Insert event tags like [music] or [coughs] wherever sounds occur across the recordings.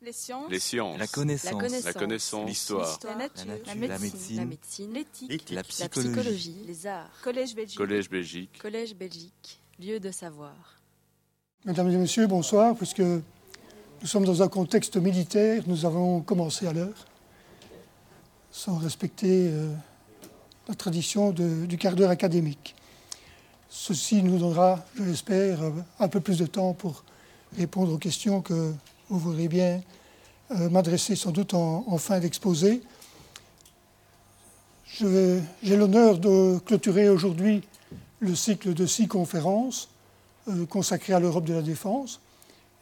Les sciences. Les sciences. La connaissance. La connaissance. L'histoire. La nature. La La nature. médecine. L'éthique. La La psychologie. les arts, Collège Belgique. Collège Belgique. Collège Belgique, lieu de savoir. Mesdames et messieurs, bonsoir. Puisque nous sommes dans un contexte militaire, nous avons commencé à l'heure, sans respecter euh, la tradition de- du quart d'heure académique. Ceci nous donnera, je l'espère, euh, un peu plus de temps pour répondre aux questions que vous voudrez bien euh, m'adresser sans doute en, fin d'exposé. J'ai l'honneur de clôturer aujourd'hui le cycle de six conférences euh, consacré à l'Europe de la défense.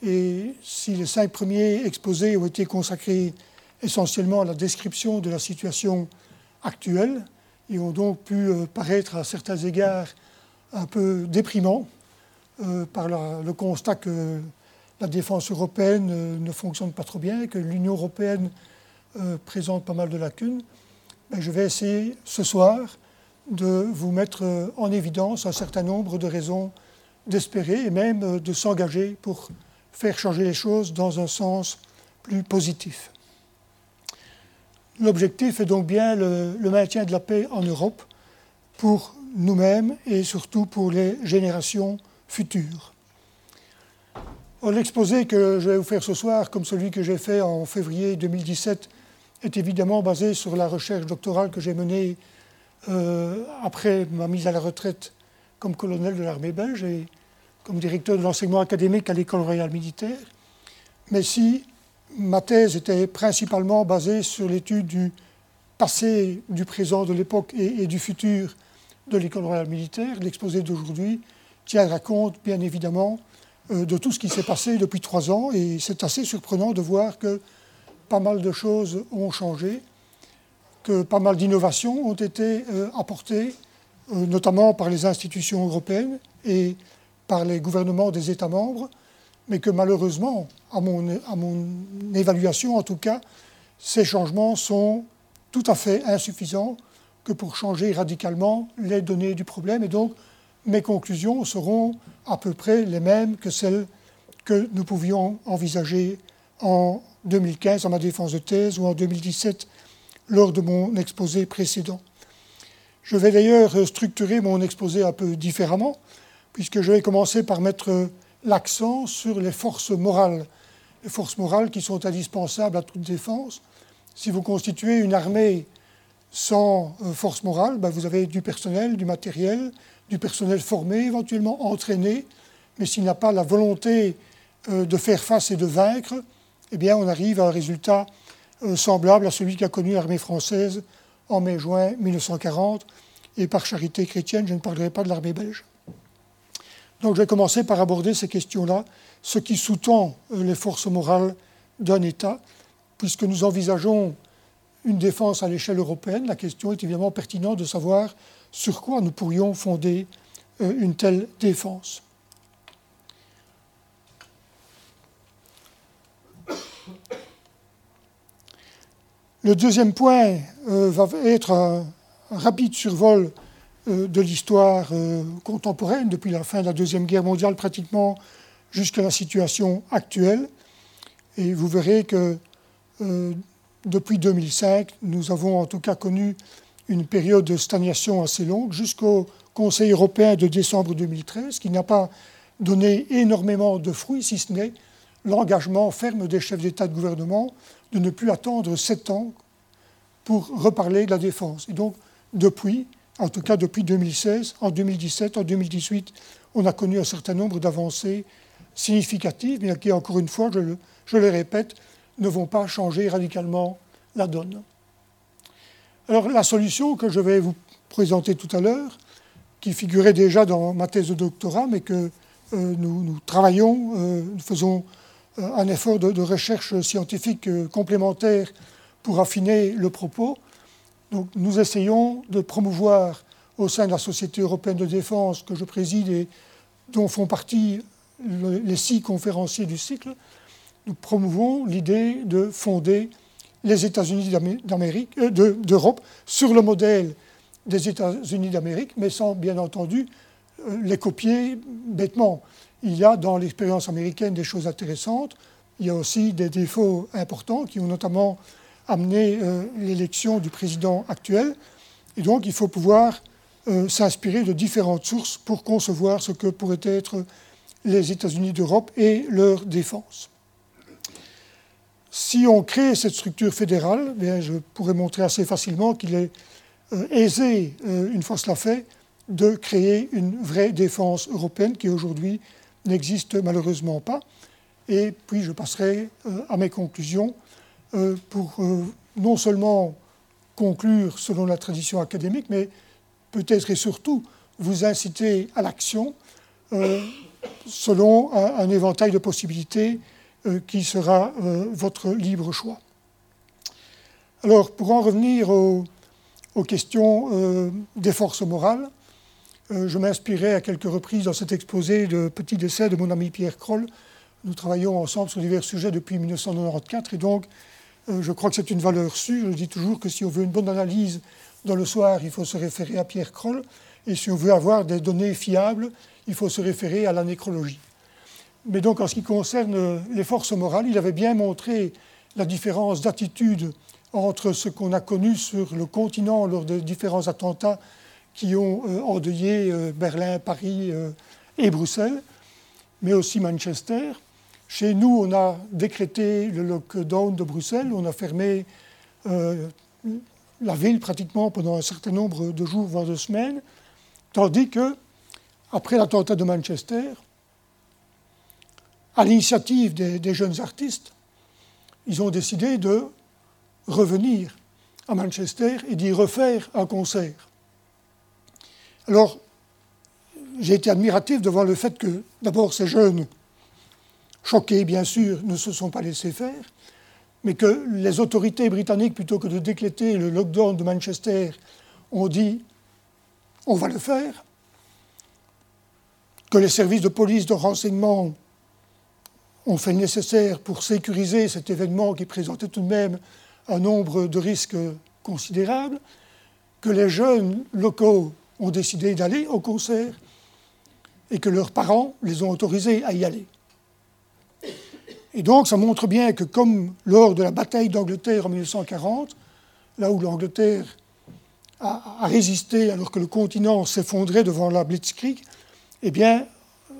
Et si les cinq premiers exposés ont été consacrés essentiellement à la description de la situation actuelle et ont donc pu euh, paraître à certains égards un peu déprimants par le constat que la défense européenne euh, ne fonctionne pas trop bien, que l'Union européenne euh, présente pas mal de lacunes, je vais essayer ce soir de vous mettre euh, en évidence un certain nombre de raisons d'espérer et même de s'engager pour faire changer les choses dans un sens plus positif. L'objectif est donc bien le, le maintien de la paix en Europe pour nous-mêmes et surtout pour les générations futures. L'exposé que je vais vous faire ce soir, comme celui que j'ai fait en février 2017, est évidemment basé sur la recherche doctorale que j'ai menée euh, après ma mise à la retraite comme colonel de l'armée belge et comme directeur de l'enseignement académique à l'école royale militaire. Mais si ma thèse était principalement basée sur l'étude du passé, du présent, de l'époque et, du futur de l'école royale militaire, l'exposé d'aujourd'hui tiendra compte, bien évidemment, de tout ce qui s'est passé depuis trois ans. Et c'est assez surprenant de voir que pas mal de choses ont changé, que pas mal d'innovations ont été euh, apportées, euh, notamment par les institutions européennes et par les gouvernements des États membres, mais que malheureusement, à mon, à mon évaluation en tout cas, ces changements sont tout à fait insuffisants que pour changer radicalement les données du problème. Et donc, mes conclusions seront à peu près les mêmes que celles que nous pouvions envisager en 2015 à ma défense de thèse ou en 2017 lors de mon exposé précédent. Je vais d'ailleurs structurer mon exposé un peu différemment, puisque je vais commencer par mettre l'accent sur les forces morales, les forces morales qui sont indispensables à toute défense. Si vous constituez une armée sans euh, force morale, ben, vous avez du personnel, du matériel, du personnel formé, éventuellement entraîné, mais s'il n'a pas la volonté euh, de faire face et de vaincre, eh bien, on arrive à un résultat euh, semblable à celui qu'a connu l'armée française en mai-juin 1940. Et par charité chrétienne, je ne parlerai pas de l'armée belge. Donc je vais commencer par aborder ces questions-là, ce qui sous-tend euh, les forces morales d'un État, puisque nous envisageons une défense à l'échelle européenne. La question est évidemment pertinente de savoir sur quoi nous pourrions fonder euh, une telle défense? Le deuxième point euh, va être un, rapide survol euh, de l'histoire contemporaine, depuis la fin de la Deuxième Guerre mondiale pratiquement jusqu'à la situation actuelle. Et vous verrez que depuis 2005, nous avons en tout cas connu une période de stagnation assez longue jusqu'au Conseil européen de décembre 2013, qui n'a pas donné énormément de fruits, si ce n'est l'engagement ferme des chefs d'État et de gouvernement de ne plus attendre sept ans pour reparler de la défense. Et donc, depuis, en tout cas depuis 2016, en 2017, en 2018, on a connu un certain nombre d'avancées significatives, mais qui, encore une fois, je le, je le répète, ne vont pas changer radicalement la donne. Alors, la solution que je vais vous présenter tout à l'heure, qui figurait déjà dans ma thèse de doctorat, mais que euh, nous, travaillons, euh, nous faisons euh, un effort de, recherche scientifique complémentaire pour affiner le propos. Donc, nous essayons de promouvoir au sein de la Société européenne de défense que je préside et dont font partie le, les six conférenciers du cycle, nous promouvons l'idée de fonder les États-Unis d'Amérique, euh, d'Europe sur le modèle des États-Unis d'Amérique, mais sans bien entendu euh, les copier bêtement. Il y a dans l'expérience américaine des choses intéressantes, il y a aussi des défauts importants qui ont notamment amené euh, l'élection du président actuel. Et donc, il faut pouvoir s'inspirer de différentes sources pour concevoir ce que pourraient être les États-Unis d'Europe et leur défense. Si on crée cette structure fédérale, bien, je pourrais montrer assez facilement qu'il est euh, aisé, une fois cela fait, de créer une vraie défense européenne qui aujourd'hui n'existe malheureusement pas. Et puis je passerai à mes conclusions euh, pour euh, non seulement conclure selon la tradition académique, mais peut-être et surtout vous inciter à l'action euh, selon un, éventail de possibilités qui sera votre libre choix. Alors, pour en revenir aux, questions des forces morales, je m'inspirais à quelques reprises dans cet exposé de petit décès de mon ami Pierre Kroll. Nous travaillons ensemble sur divers sujets depuis 1994 et donc euh, je crois que c'est une valeur sûre. Je dis toujours que si on veut une bonne analyse dans le soir, il faut se référer à Pierre Kroll. Et si on veut avoir des données fiables, il faut se référer à la nécrologie. Mais donc, en ce qui concerne les forces morales, il avait bien montré la différence d'attitude entre ce qu'on a connu sur le continent lors de différents attentats qui ont euh, endeuillé euh, Berlin, Paris et Bruxelles, mais aussi Manchester, chez nous, on a décrété le lockdown de Bruxelles, on a fermé euh, la ville pratiquement pendant un certain nombre de jours, voire de semaines, tandis que, après l'attentat de Manchester, à l'initiative des, jeunes artistes, ils ont décidé de revenir à Manchester et d'y refaire un concert. Alors, j'ai été admiratif de voir le fait que, d'abord, ces jeunes choqués bien sûr, ne se sont pas laissés faire, mais que les autorités britanniques, plutôt que de décréter le lockdown de Manchester, ont dit on va le faire, que les services de police de renseignement ont fait le nécessaire pour sécuriser cet événement qui présentait tout de même un nombre de risques considérables, que les jeunes locaux ont décidé d'aller au concert et que leurs parents les ont autorisés à y aller. Et donc, ça montre bien que, comme lors de la bataille d'Angleterre en 1940, là où l'Angleterre a, résisté alors que le continent s'effondrait devant la Blitzkrieg, eh bien, euh,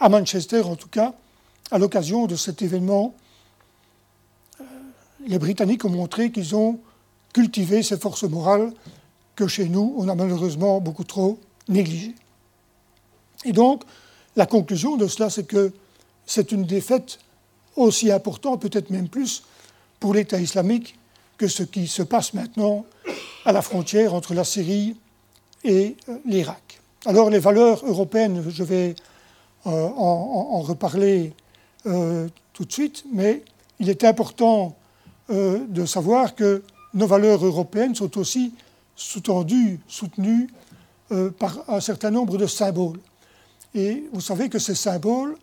à Manchester en tout cas, à l'occasion de cet événement, euh, les Britanniques ont montré qu'ils ont cultivé ces forces morales que chez nous, on a malheureusement beaucoup trop négligées. Et donc, la conclusion de cela, c'est que c'est une défaite aussi important, peut-être même plus, pour l'État islamique que ce qui se passe maintenant à la frontière entre la Syrie et euh, l'Irak. Alors les valeurs européennes, je vais euh, en, reparler euh, tout de suite, mais il est important de savoir que nos valeurs européennes sont aussi sous-tendues, soutenues par un certain nombre de symboles. Et vous savez que ces symboles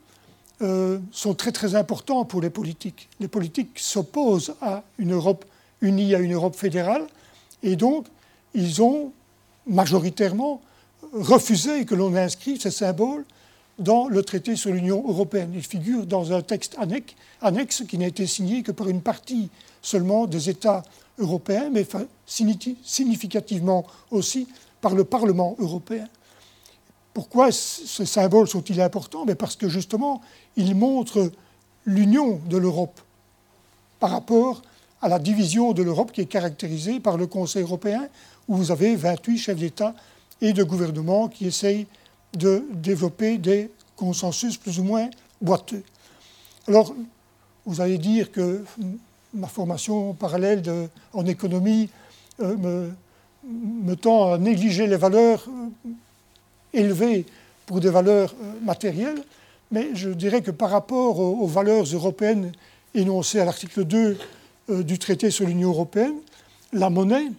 euh, sont très très importants pour les politiques. Les politiques s'opposent à une Europe unie, à une Europe fédérale, et donc ils ont majoritairement refusé que l'on inscrive ces symboles dans le traité sur l'Union européenne. Ils figurent dans un texte annexe, qui n'a été signé que par une partie seulement des États européens, mais significativement aussi par le Parlement européen. Pourquoi ces symboles sont-ils importants? Parce que justement, ils montrent l'union de l'Europe par rapport à la division de l'Europe qui est caractérisée par le Conseil européen, où vous avez 28 chefs d'État et de gouvernement qui essayent de développer des consensus plus ou moins boiteux. Alors, vous allez dire que ma formation parallèle en économie euh, me, tend à négliger les valeurs euh, élevées pour des valeurs euh, matérielles, mais je dirais que par rapport aux, valeurs européennes énoncées à l'article 2 euh, du traité sur l'Union européenne, la monnaie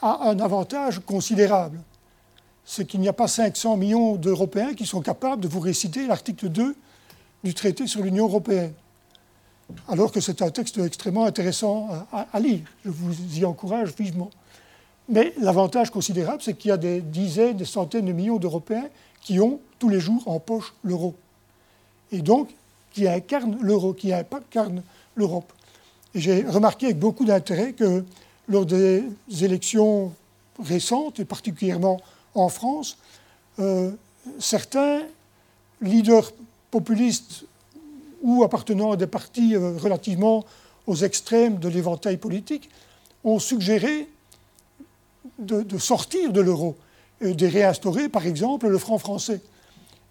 a un avantage considérable. C'est qu'il n'y a pas 500 millions d'Européens qui sont capables de vous réciter l'article 2 du traité sur l'Union européenne. Alors que c'est un texte extrêmement intéressant à lire. Je vous y encourage vivement. Mais l'avantage considérable, c'est qu'il y a des dizaines, des centaines de millions d'Européens qui ont tous les jours en poche l'euro. Et donc, qui incarne l'euro, qui incarne l'Europe. Et j'ai remarqué avec beaucoup d'intérêt que lors des élections récentes, et particulièrement en France, euh, certains leaders populistes ou appartenant à des partis euh, relativement aux extrêmes de l'éventail politique ont suggéré de, sortir de l'euro et de réinstaurer, par exemple, le franc français.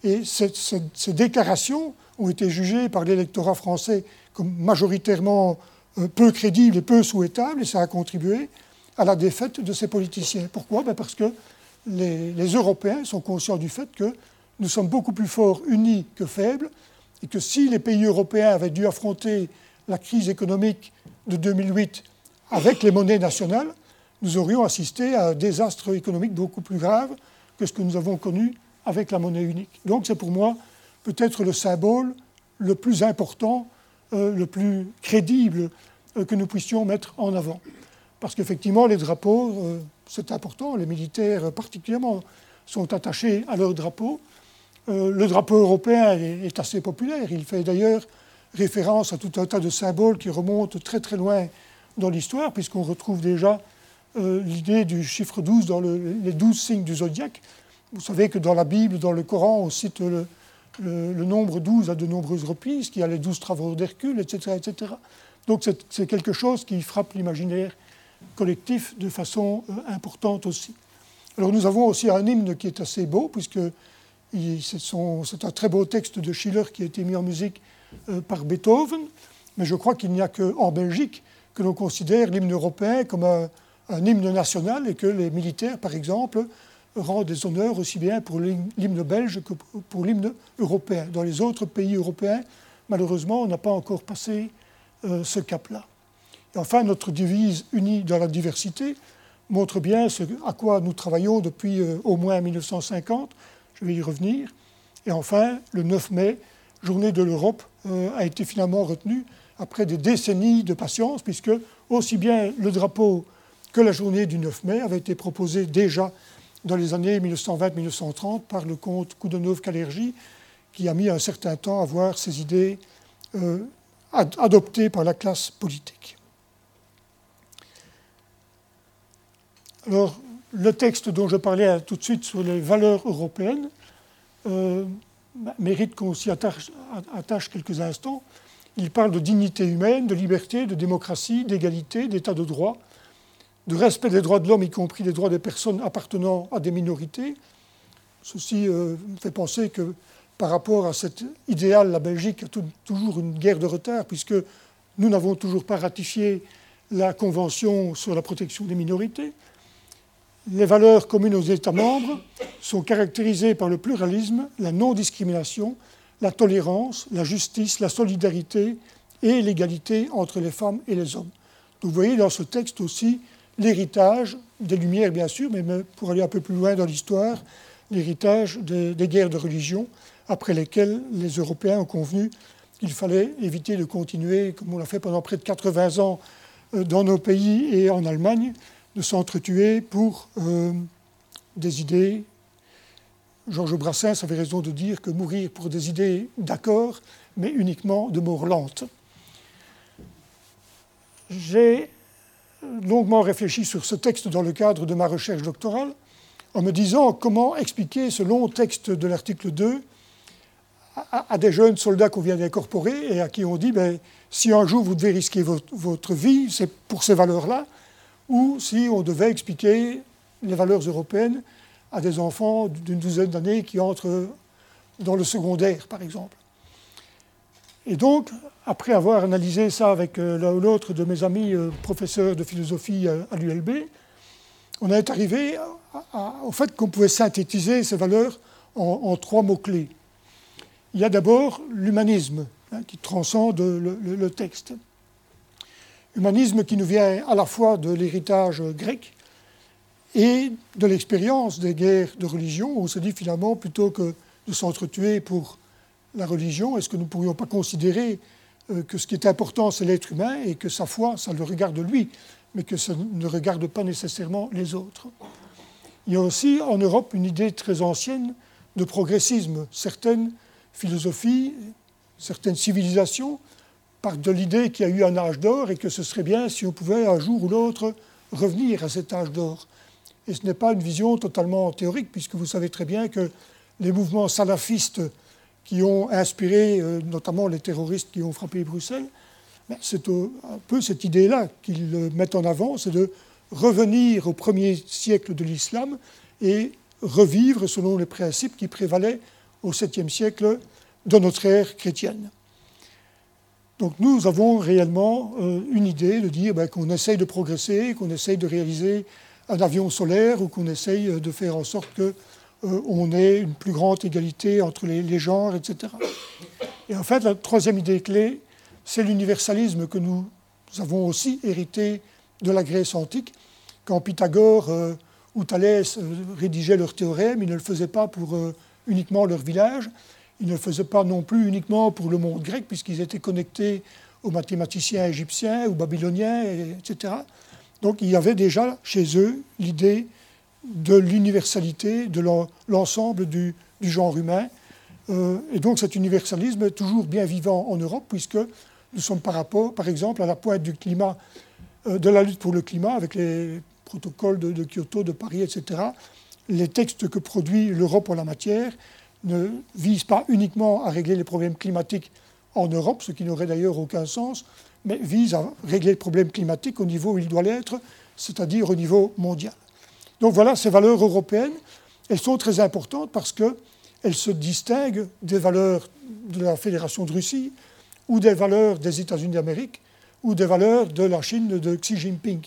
Et ces déclarations ont été jugées par l'électorat français comme majoritairement euh, peu crédibles et peu souhaitables, et ça a contribué à la défaite de ces politiciens. Pourquoi? Ben Parce que les, Européens sont conscients du fait que nous sommes beaucoup plus forts unis que faibles, et que si les pays européens avaient dû affronter la crise économique de 2008 avec les monnaies nationales, nous aurions assisté à un désastre économique beaucoup plus grave que ce que nous avons connu avec la monnaie unique. Donc c'est pour moi peut-être le symbole le plus important, euh, le plus crédible euh, que nous puissions mettre en avant. Parce qu'effectivement, les drapeaux, euh, c'est important, les militaires particulièrement sont attachés à leur drapeau. le drapeau européen est, assez populaire, il fait d'ailleurs référence à tout un tas de symboles qui remontent très très loin dans l'histoire, puisqu'on retrouve déjà l'idée du chiffre 12 dans les 12 signes du zodiaque. Vous savez que dans la Bible, dans le Coran, on cite le, nombre 12 à de nombreuses reprises, qui a les 12 travaux d'Hercule, etc., etc. Donc c'est quelque chose qui frappe l'imaginaire collectif de façon euh, importante aussi. Alors nous avons aussi un hymne qui est assez beau, puisque c'est un très beau texte de Schiller qui a été mis en musique euh, par Beethoven, mais je crois qu'il n'y a qu'en Belgique que l'on considère l'hymne européen comme un, hymne national et que les militaires, par exemple, rend des honneurs aussi bien pour l'hymne belge que pour l'hymne européen. Dans les autres pays européens, malheureusement, on n'a pas encore passé euh, ce cap-là. Et enfin, notre devise unie dans la diversité montre bien ce à quoi nous travaillons depuis euh, au moins 1950. Je vais y revenir. Et enfin, le 9 mai, journée de l'Europe, euh, a été finalement retenue après des décennies de patience, puisque aussi bien le drapeau que la journée du 9 mai avaient été proposés déjà dans les années 1920-1930 par le comte Koudenov-Kalergi, qui a mis un certain temps à voir ces idées euh, adoptées par la classe politique. Alors, le texte dont je parlais tout de suite sur les valeurs européennes euh, mérite qu'on s'y attache, quelques instants. Il parle de dignité humaine, de liberté, de démocratie, d'égalité, d'état de droit, de respect des droits de l'homme, y compris des droits des personnes appartenant à des minorités. Ceci euh, fait penser que par rapport à cet idéal, la Belgique a toujours une guerre de retard, puisque nous n'avons toujours pas ratifié la Convention sur la protection des minorités. Les valeurs communes aux États membres sont caractérisées par le pluralisme, la non-discrimination, la tolérance, la justice, la solidarité et l'égalité entre les femmes et les hommes. vous voyez dans ce texte aussi l'héritage des Lumières, bien sûr, mais pour aller un peu plus loin dans l'histoire, l'héritage des, guerres de religion, après lesquelles les Européens ont convenu qu'il fallait éviter de continuer, comme on l'a fait pendant près de 80 ans euh, dans nos pays et en Allemagne, de s'entretuer pour euh, des idées. Georges Brassens avait raison de dire que mourir pour des idées d'accord, mais uniquement de mort lente. J'ai longuement réfléchi sur ce texte dans le cadre de ma recherche doctorale, en me disant comment expliquer ce long texte de l'article 2 à, des jeunes soldats qu'on vient d'incorporer et à qui on dit ben, si un jour vous devez risquer votre, vie, c'est pour ces valeurs-là, ou si on devait expliquer les valeurs européennes à des enfants d'une douzaine d'années qui entrent dans le secondaire, par exemple. Et donc, après avoir analysé ça avec euh, l'un ou l'autre de mes amis euh, professeurs de philosophie euh, à l'ULB, on est arrivé au fait qu'on pouvait synthétiser ces valeurs en, trois mots-clés. Il y a d'abord l'humanisme, hein, qui transcende le, texte. Humanisme qui nous vient à la fois de l'héritage grec et de l'expérience des guerres de religion, où on se dit finalement, plutôt que de s'entretuer pour la religion, est-ce que nous ne pourrions pas considérer euh, que ce qui est important, c'est l'être humain et que sa foi, ça le regarde lui, mais que ça ne regarde pas nécessairement les autres? Il y a aussi en Europe une idée très ancienne de progressisme. Certaines philosophies, certaines civilisations partent de l'idée qu'il y a eu un âge d'or et que ce serait bien si on pouvait un jour ou l'autre revenir à cet âge d'or. Et ce n'est pas une vision totalement théorique, puisque vous savez très bien que les mouvements salafistes qui ont inspiré euh, notamment les terroristes qui ont frappé Bruxelles, ben, c'est un peu cette idée-là qu'ils mettent en avant, c'est de revenir au premier siècle de l'islam et revivre selon les principes qui prévalaient au 7e siècle de notre ère chrétienne. Donc nous avons réellement euh, une idée de dire ben, qu'on essaye de progresser, qu'on essaye de réaliser un avion solaire ou qu'on essaye euh, de faire en sorte qu'on euh, ait une plus grande égalité entre les, genres, etc. Et en fait, la troisième idée clé, c'est l'universalisme que nous, avons aussi hérité de la Grèce antique. Quand Pythagore ou Thalès rédigeaient leurs théorèmes, ils ne le faisaient pas pour uniquement leur village, ils ne le faisaient pas non plus uniquement pour le monde grec, puisqu'ils étaient connectés aux mathématiciens égyptiens, ou babyloniens, etc. Donc il y avait déjà chez eux l'idée de l'universalité de l'ensemble du, genre humain. Euh, et donc cet universalisme est toujours bien vivant en Europe, puisque nous sommes par rapport, par exemple, à la pointe du climat, euh, de la lutte pour le climat, avec les protocoles de Kyoto, de Paris, etc. Les textes que produit l'Europe en la matière ne vise pas uniquement à régler les problèmes climatiques en Europe, ce qui n'aurait d'ailleurs aucun sens, mais vise à régler le problème climatique au niveau où il doit l'être, c'est-à-dire au niveau mondial. Donc voilà, ces valeurs européennes, elles sont très importantes parce qu'elles se distinguent des valeurs de la Fédération de Russie ou des valeurs des États-Unis d'Amérique ou des valeurs de la Chine de Xi Jinping.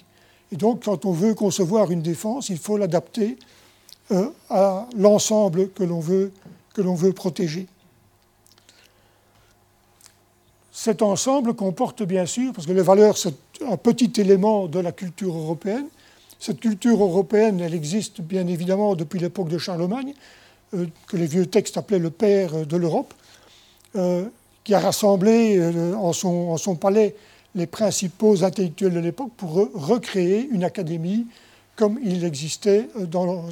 Et donc, quand on veut concevoir une défense, il faut l'adapter euh, à l'ensemble que l'on veut que l'on veut protéger. Cet ensemble comporte bien sûr, parce que les valeurs, c'est un petit élément de la culture européenne. Cette culture européenne, elle existe bien évidemment depuis l'époque de Charlemagne, euh, que les vieux textes appelaient le père de l'Europe, euh, qui a rassemblé euh, en, son, en, son, palais les principaux intellectuels de l'époque pour recréer une académie comme il existait dans,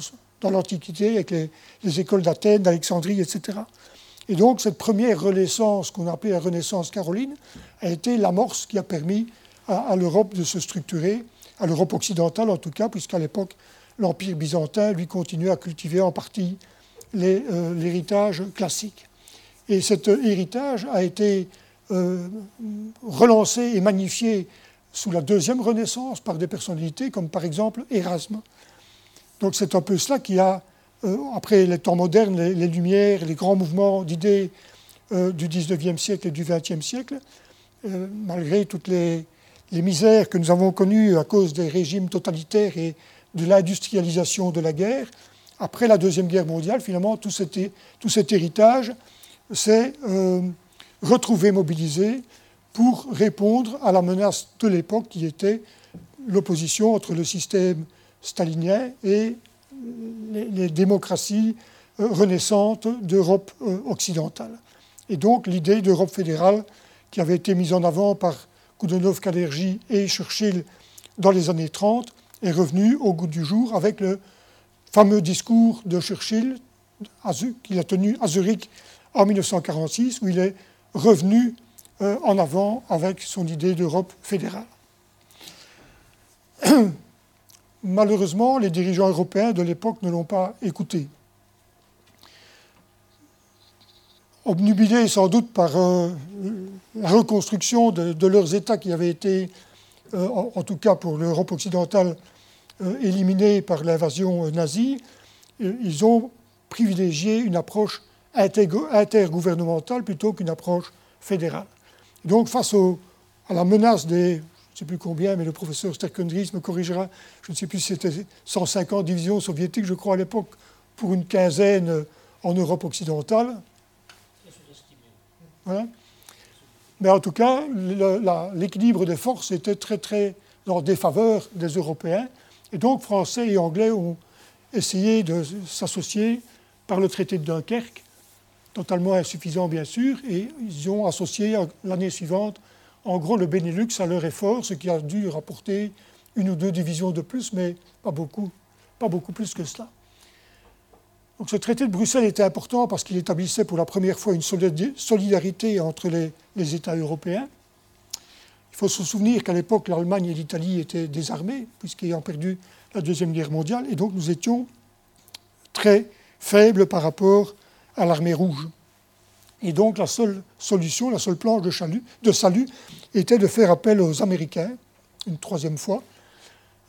dans l'Antiquité avec les, écoles d'Athènes, d'Alexandrie, etc. Et donc cette première renaissance qu'on appelait la Renaissance caroline a été l'amorce qui a permis à, l'Europe de se structurer, à l'Europe occidentale en tout cas, puisqu'à l'époque l'Empire byzantin lui continuait à cultiver en partie euh, l'héritage classique. Et cet héritage a été euh, relancé et magnifié sous la deuxième Renaissance par des personnalités comme par exemple Erasme, donc c'est un peu cela qui a, euh, après les temps modernes, les, Lumières, les grands mouvements d'idées euh, du 19e siècle et du 20e siècle, euh, malgré toutes les, misères que nous avons connues à cause des régimes totalitaires et de l'industrialisation de la guerre, après la Deuxième Guerre mondiale, finalement, tout cet, tout cet héritage s'est retrouvé mobilisé pour répondre à la menace de l'époque qui était l'opposition entre le système stalinien et les, démocraties euh, renaissantes d'Europe euh, occidentale. Et donc l'idée d'Europe fédérale qui avait été mise en avant par Koudenov, Kalergi et Churchill dans les années 30 est revenue au goût du jour avec le fameux discours de Churchill qu'il a tenu à Zurich en 1946 où il est revenu euh, en avant avec son idée d'Europe fédérale. [clears throat] malheureusement, les dirigeants européens de l'époque ne l'ont pas écouté. Obnubilés sans doute par euh, la reconstruction de, leurs États qui avaient été, euh, en, tout cas pour l'Europe occidentale, euh, éliminés par l'invasion nazie, ils ont privilégié une approche intergouvernementale plutôt qu'une approche fédérale. Donc face à la menace des je ne sais plus combien, mais le professeur Sterkendries me corrigera, je ne sais plus si c'était 150 divisions soviétiques, je crois, à l'époque, pour une quinzaine en Europe occidentale. Mais en tout cas, l'équilibre des forces était très, très en défaveur des Européens. Et donc, Français et Anglais ont essayé de s'associer par le traité de Dunkerque, totalement insuffisant bien sûr, et ils ont associé l'année suivante en gros le Benelux à leur effort, ce qui a dû rapporter une ou deux divisions de plus, mais pas beaucoup, pas beaucoup plus que cela. Donc ce traité de Bruxelles était important parce qu'il établissait pour la première fois une solidarité entre les, États européens. Il faut se souvenir qu'à l'époque, l'Allemagne et l'Italie étaient désarmées, puisqu'ayant perdu la Deuxième Guerre mondiale, et donc nous étions très faibles par rapport à l'armée rouge. Et donc la seule solution, la seule planche de, salut était de faire appel aux Américains, une troisième fois,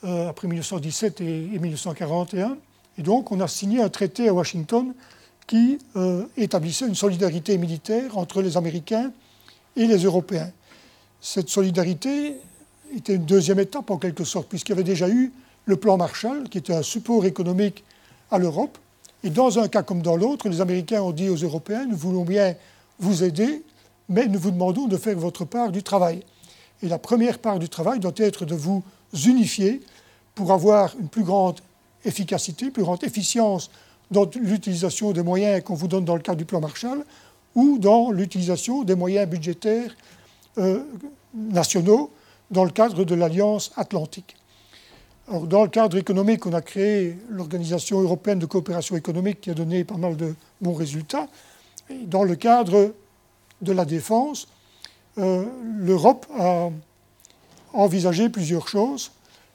euh, après 1917 et 1941. Et donc, on a signé un traité à Washington qui euh, établissait une solidarité militaire entre les Américains et les Européens. Cette solidarité était une deuxième étape en quelque sorte, puisqu'il y avait déjà eu le plan Marshall, qui était un support économique à l'Europe. Et dans un cas comme dans l'autre, les Américains ont dit aux Européens, nous voulons bien vous aider, mais nous vous demandons de faire votre part du travail. Et la première part du travail doit être de vous unifier pour avoir une plus grande efficacité, plus grande efficience dans l'utilisation des moyens qu'on vous donne dans le cadre du plan Marshall ou dans l'utilisation des moyens budgétaires euh, nationaux dans le cadre de l'Alliance atlantique. Dans le cadre économique, on a créé l'Organisation européenne de coopération économique qui a donné pas mal de bons résultats. Dans le cadre de la défense, euh, l'Europe a envisagé plusieurs choses.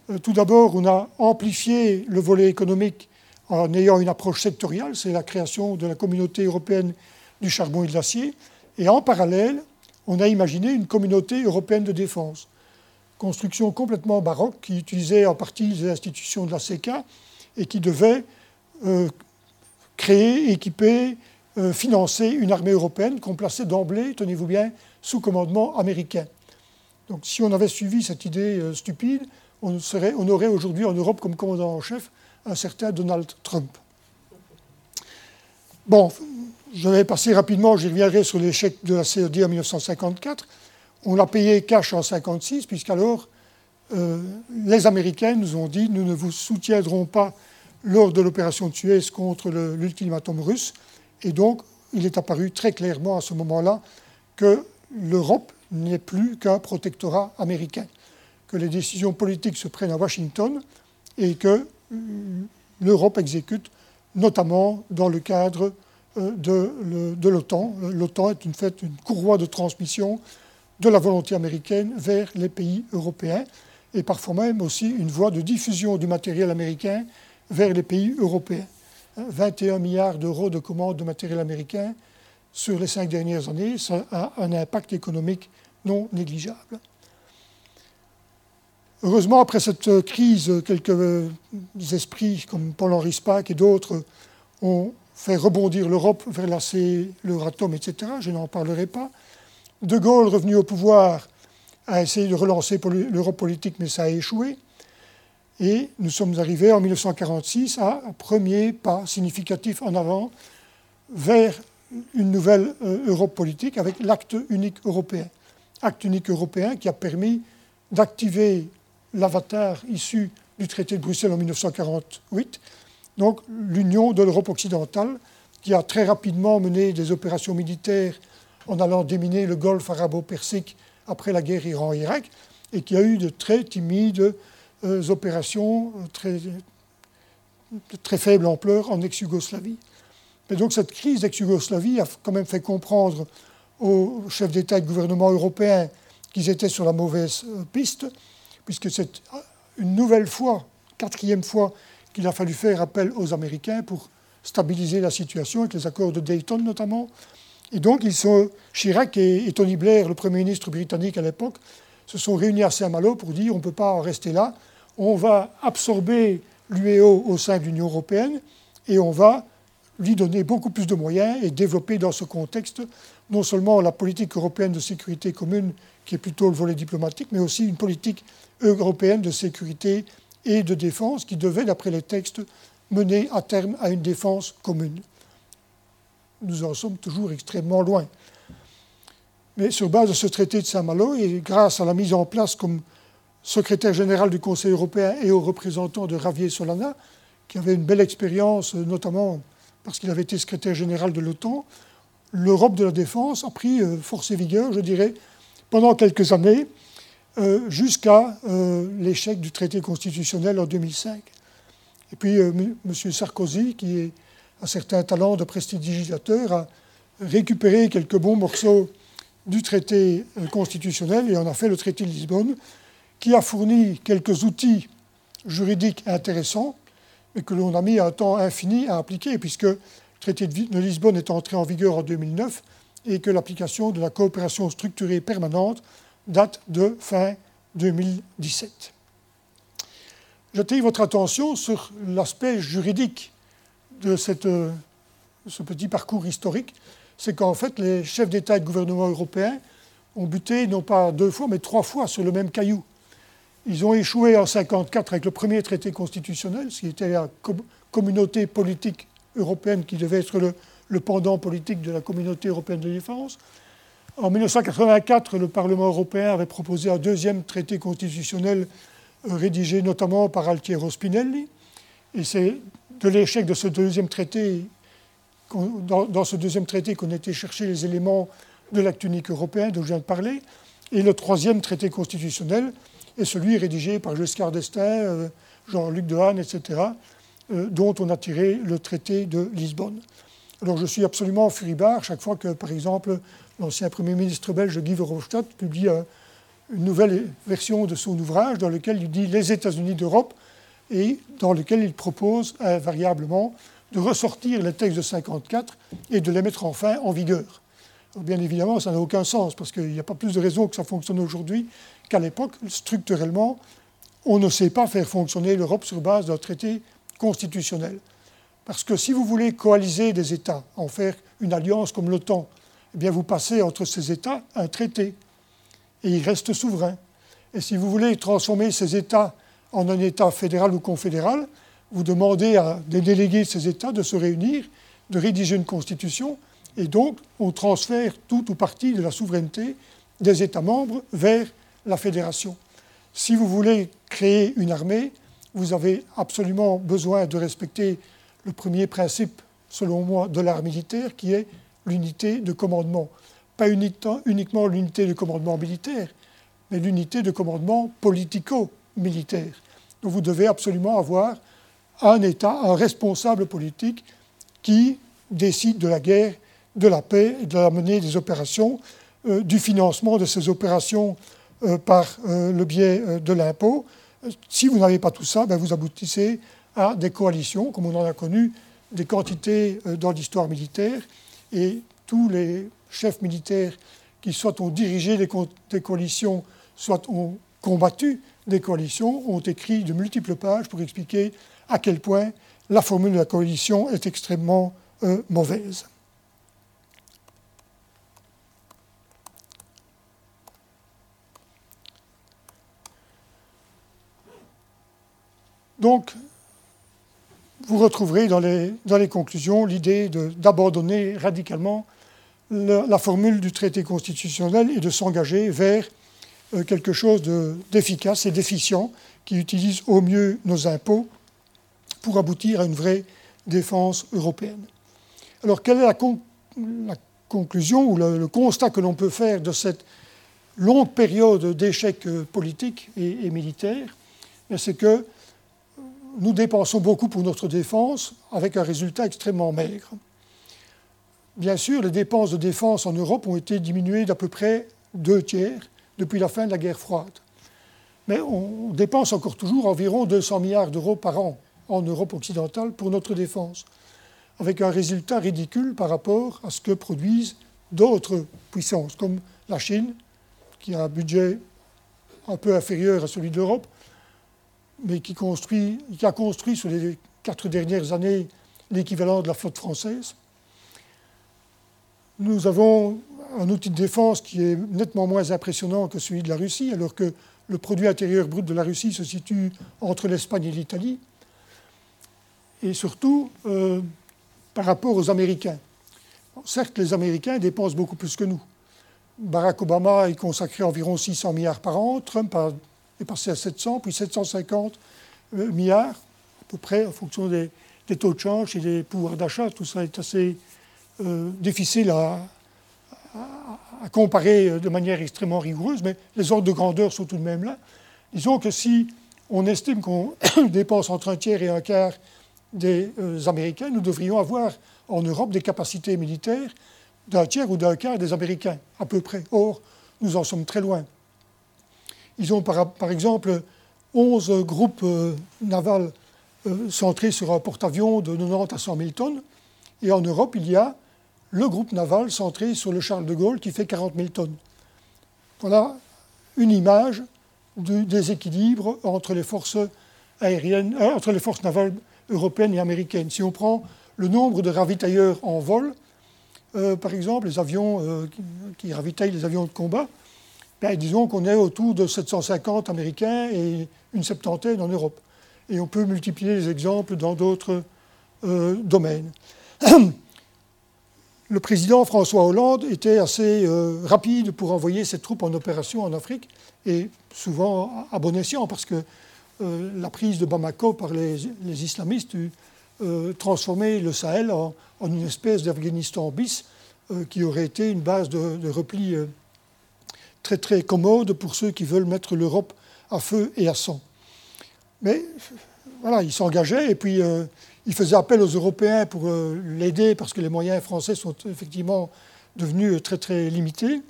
Euh, tout d'abord, on a amplifié le volet économique en ayant une approche sectorielle, c'est la création de la communauté européenne du charbon et de l'acier. Et en parallèle, on a imaginé une communauté européenne de défense. Construction complètement baroque qui utilisait en partie les institutions de la CECA et qui devait euh, créer, équiper, euh, financer une armée européenne qu'on plaçait d'emblée, tenez-vous bien, sous commandement américain. Donc si on avait suivi cette idée stupide, on, serait, on aurait aujourd'hui en Europe comme commandant en chef un certain Donald Trump. Bon, je vais passer rapidement, je reviendrai sur l'échec de la CED en 1954. On l'a payé cash en 1956, puisqu'alors euh, les Américains nous ont dit nous ne vous soutiendrons pas lors de l'opération de Suez contre l'ultimatum russe. Et donc, il est apparu très clairement à ce moment-là que l'Europe n'est plus qu'un protectorat américain que les décisions politiques se prennent à Washington et que euh, l'Europe exécute, notamment dans le cadre euh, de, l'OTAN. L'OTAN est une, fait, une courroie de transmission de la volonté américaine vers les pays européens et parfois même aussi une voie de diffusion du matériel américain vers les pays européens. 21 hein, milliards d'euros de commandes de matériel américain sur les cinq dernières années, ça a un impact économique non négligeable. Heureusement, après cette crise, quelques esprits comme Paul-Henri Spaak et d'autres ont fait rebondir l'Europe vers la l'Euratom, etc. Je n'en parlerai pas. De Gaulle, revenu au pouvoir, a essayé de relancer l'Europe politique, mais ça a échoué. Et nous sommes arrivés en 1946 à un premier pas significatif en avant vers une nouvelle euh, Europe politique avec l'acte unique européen. Acte unique européen qui a permis d'activer l'avatar issu du traité de Bruxelles en 1948, donc l'Union de l'Europe occidentale, qui a très rapidement mené des opérations militaires en allant déminer le golfe arabo-persique après la guerre Iran-Irak, et qui a eu de très timides euh, opérations euh, de très faible ampleur en ex-Yougoslavie. Mais donc cette crise d'ex-Yougoslavie a quand même fait comprendre aux chefs d'État et de gouvernement européens qu'ils étaient sur la mauvaise euh, piste puisque c'est une nouvelle fois, quatrième fois, qu'il a fallu faire appel aux Américains pour stabiliser la situation, avec les accords de Dayton notamment. Et donc, Chirac et, Tony Blair, le Premier ministre britannique à l'époque, se sont réunis à Saint-Malo pour dire on ne peut pas en rester là, on va absorber l'UEO au sein de l'Union européenne et on va lui donner beaucoup plus de moyens et développer dans ce contexte non seulement la politique européenne de sécurité commune, qui est plutôt le volet diplomatique, mais aussi une politique européenne de sécurité et de défense qui devait, d'après les textes, mener à terme à une défense commune. Nous en sommes toujours extrêmement loin. Mais sur base de ce traité de Saint-Malo, et grâce à la mise en place comme secrétaire général du Conseil européen et aux représentants de Javier Solana, qui avait une belle expérience, notamment parce qu'il avait été secrétaire général de l'OTAN, l'Europe de la défense a pris euh, force et vigueur, je dirais, pendant quelques années, euh, jusqu'à euh, l'échec du traité constitutionnel en 2005. Et puis M. Sarkozy, qui est un certain talent de prestidigitateur, a récupéré quelques bons morceaux du traité euh, constitutionnel et en a fait le traité de Lisbonne, qui a fourni quelques outils juridiques intéressants, mais que l'on a mis un temps infini à appliquer, puisque le traité de Lisbonne est entré en vigueur en 2009 et que l'application de la coopération structurée permanente date de fin 2017. J'attire votre attention sur l'aspect juridique de cette, euh, ce petit parcours historique. C'est qu'en fait, les chefs d'État et de gouvernement européens ont buté non pas deux fois, mais trois fois sur le même caillou. Ils ont échoué en 1954 avec le premier traité constitutionnel, ce qui était la communauté politique européenne qui devait être le, le pendant politique de la communauté européenne de défense. En 1984, le Parlement européen avait proposé un deuxième traité constitutionnel euh, rédigé notamment par Altiero Spinelli. Et c'est de l'échec de ce deuxième traité, dans, ce deuxième traité qu'on était chercher les éléments de l'acte unique européen dont je viens de parler. Et le troisième traité constitutionnel est celui rédigé par Giscard d'Estaing, euh, Jean-Luc Dehaene, etc., euh, dont on a tiré le traité de Lisbonne. Alors je suis absolument furibard chaque fois que, par exemple, l'ancien Premier ministre belge Guy Verhofstadt publie une nouvelle version de son ouvrage dans lequel il dit Les États-Unis d'Europe et dans lequel il propose invariablement de ressortir les textes de 54 et de les mettre enfin en vigueur. bien évidemment, ça n'a aucun sens parce qu'il n'y a pas plus de raison que ça fonctionne aujourd'hui qu'à l'époque. Structurellement, on ne sait pas faire fonctionner l'Europe sur base d'un traité constitutionnel. Parce que si vous voulez coaliser des États, en faire une alliance comme l'OTAN, eh vous passez entre ces États un traité et ils restent souverains. Et si vous voulez transformer ces États en un État fédéral ou confédéral, vous demandez à des délégués de ces États de se réunir, de rédiger une constitution, et donc on transfère tout ou partie de la souveraineté des États membres vers la fédération. Si vous voulez créer une armée, vous avez absolument besoin de respecter le premier principe, selon moi, de l'art militaire, qui est l'unité de commandement pas uniquement l'unité de commandement militaire, mais l'unité de commandement politico-militaire. Donc vous devez absolument avoir un État, un responsable politique qui décide de la guerre, de la paix de la menée des opérations, euh, du financement de ces opérations euh, par euh, le biais de l'impôt. Si vous n'avez pas tout ça, ben vous aboutissez à des coalitions, comme on en a connu des quantités dans l'histoire militaire, et tous les chefs militaires qui soit ont dirigé des, coalitions, soit ont combattu des coalitions, ont écrit de multiples pages pour expliquer à quel point la formule de la coalition est extrêmement euh, mauvaise. Donc, vous retrouverez dans les, dans les conclusions l'idée d'abandonner radicalement la, formule du traité constitutionnel est de s'engager vers quelque chose d'efficace et d'efficient qui utilise au mieux nos impôts pour aboutir à une vraie défense européenne. Alors, quelle est la, conclusion ou le, constat que l'on peut faire de cette longue période d'échecs euh, politiques et, et militaires? C'est que nous dépensons beaucoup pour notre défense avec un résultat extrêmement maigre bien sûr, les dépenses de défense en Europe ont été diminuées d'à peu près deux tiers depuis la fin de la guerre froide. Mais on dépense encore toujours environ 200 milliards d'euros par an en Europe occidentale pour notre défense, avec un résultat ridicule par rapport à ce que produisent d'autres puissances, comme la Chine, qui a un budget un peu inférieur à celui de l'Europe, mais qui, a construit sur les quatre dernières années l'équivalent de la flotte française, nous avons un outil de défense qui est nettement moins impressionnant que celui de la Russie, alors que le produit intérieur brut de la Russie se situe entre l'Espagne et l'Italie. Et surtout, euh, par rapport aux Américains. certes, les Américains dépensent beaucoup plus que nous. Barack Obama y consacrait environ 600 milliards par an, Trump est passé à 700, puis 750 euh, milliards, à peu près, en fonction des, des taux de change et des pouvoirs d'achat. Tout ça est assez euh, difficile à, comparer de manière extrêmement rigoureuse, mais les ordres de grandeur sont tout de même là. Disons que si on estime qu'on [coughs] dépense entre un tiers et un quart des euh, Américains, nous devrions avoir en Europe des capacités militaires d'un tiers ou d'un quart des Américains, à peu près. Or, nous en sommes très loin. Ils ont par, exemple 11 groupes euh, navals euh, centrés sur un porte-avions de 90 à 100 000 tonnes. Et en Europe, il y a le groupe naval centré sur le Charles de Gaulle qui fait 40 000 tonnes. Voilà une image du déséquilibre entre les forces aériennes, euh, entre les forces navales européennes et américaines. Si on prend le nombre de ravitailleurs en vol, euh, par exemple, les avions euh, qui, ravitaillent les avions de combat, ben, disons qu'on est autour de 750 Américains et une septantaine en Europe. Et on peut multiplier les exemples dans d'autres domaines. [clears throat] Le président François Hollande était assez rapide pour envoyer ses troupes en opération en Afrique, et souvent à bon escient, parce que euh, la prise de Bamako par les, islamistes eut euh, transformé le Sahel en, une espèce d'Afghanistan bis euh, qui aurait été une base de, repli très très commode pour ceux qui veulent mettre l'Europe à feu et à sang. Mais voilà, il s'engageait et puis il faisait appel aux Européens pour l'aider parce que les moyens français sont effectivement devenus très très limités.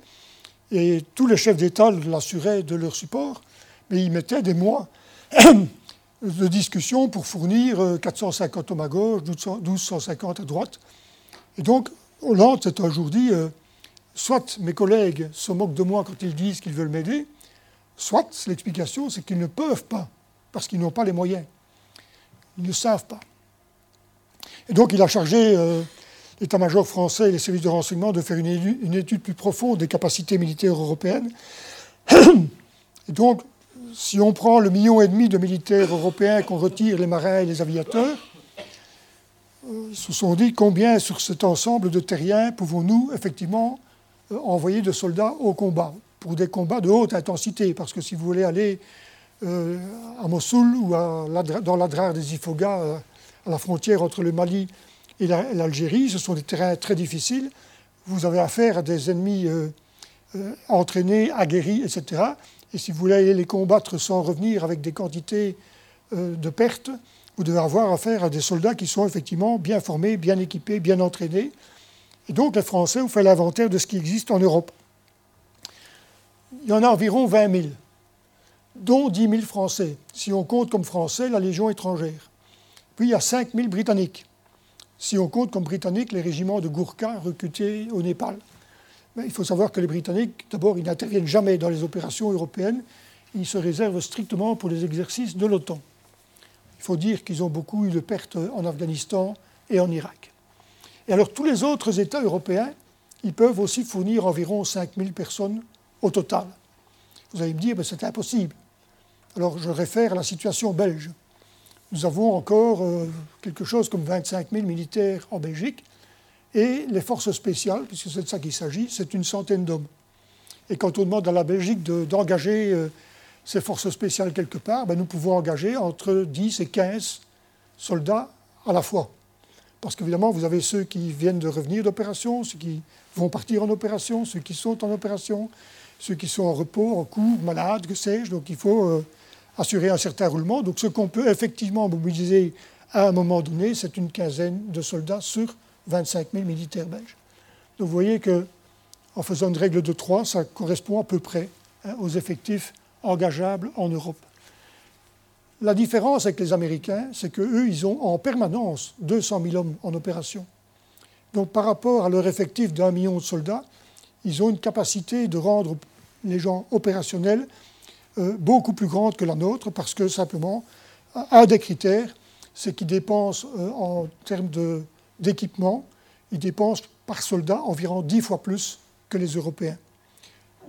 Et tous les chefs d'État l'assuraient de leur support, mais ils mettaient des mois [clears throat] de discussion pour fournir 450 hommes à gauche, 1250 à droite. Et donc, Hollande s'est un jour dit, euh, soit mes collègues se moquent de moi quand ils disent qu'ils veulent m'aider, soit l'explication c'est qu'ils ne peuvent pas, parce qu'ils n'ont pas les moyens. Ils ne savent pas. Donc il a chargé euh, l'état-major français et les services de renseignement de faire une, étude plus profonde des capacités militaires européennes. [clears throat] Et donc si on prend le million et demi de militaires européens qu'on retire les marins et les aviateurs, euh, ils se sont dit combien sur cet ensemble de terriens pouvons-nous effectivement euh, envoyer de soldats au combat, pour des combats de haute intensité, parce que si vous voulez aller à Mossoul ou dans l'Adrar des Ifoga, à la frontière entre le Mali et l'Algérie, ce sont des terrains très difficiles. Vous avez affaire à des ennemis entraînés, aguerris, etc. Et si vous voulez les combattre sans revenir avec des quantités euh, de pertes, vous devez avoir affaire à des soldats qui sont effectivement bien formés, bien équipés, bien entraînés. Et donc les Français ont fait l'inventaire de ce qui existe en Europe. Il y en a environ 20 000, dont 10 000 Français, si on compte comme Français la Légion étrangère. Puis il y a 5 000 Britanniques, si on compte comme Britanniques les régiments de Gourka recrutés au Népal il faut savoir que les Britanniques, d'abord, ils n'interviennent jamais dans les opérations européennes, ils se réservent strictement pour les exercices de l'OTAN. Il faut dire qu'ils ont beaucoup eu de pertes en Afghanistan et en Irak. Et alors tous les autres États européens, ils peuvent aussi fournir environ 5000 personnes au total. Vous allez me dire, mais c'est impossible. Alors je réfère à la situation belge. Nous avons encore euh, quelque chose comme 25 000 militaires en Belgique, et les forces spéciales, puisque c'est de ça qu'il s'agit, c'est une centaine d'hommes. Et quand on demande à la Belgique d'engager euh, ces forces spéciales quelque part, ben nous pouvons engager entre 10 et 15 soldats à la fois. Parce qu'évidemment, vous avez ceux qui viennent de revenir d'opération, ceux qui vont partir en opération, ceux qui sont en opération, ceux qui sont en repos, en cours, malades, que sais-je. Donc il faut euh, assurer un certain roulement. Donc ce qu'on peut effectivement mobiliser à un moment donné, c'est une quinzaine de soldats sur 25 000 militaires belges. Donc vous voyez que, en faisant une règle de 3, ça correspond à peu près hein, aux effectifs engageables en Europe. La différence avec les Américains, c'est qu'eux, ils ont en permanence 200 000 hommes en opération. Donc par rapport à leur effectif d'un million de soldats, ils ont une capacité de rendre les gens opérationnels beaucoup plus grande que la nôtre, parce que simplement, un des critères, c'est qu'ils dépensent euh, en termes d'équipement, ils dépensent par soldat environ 10 fois plus que les Européens.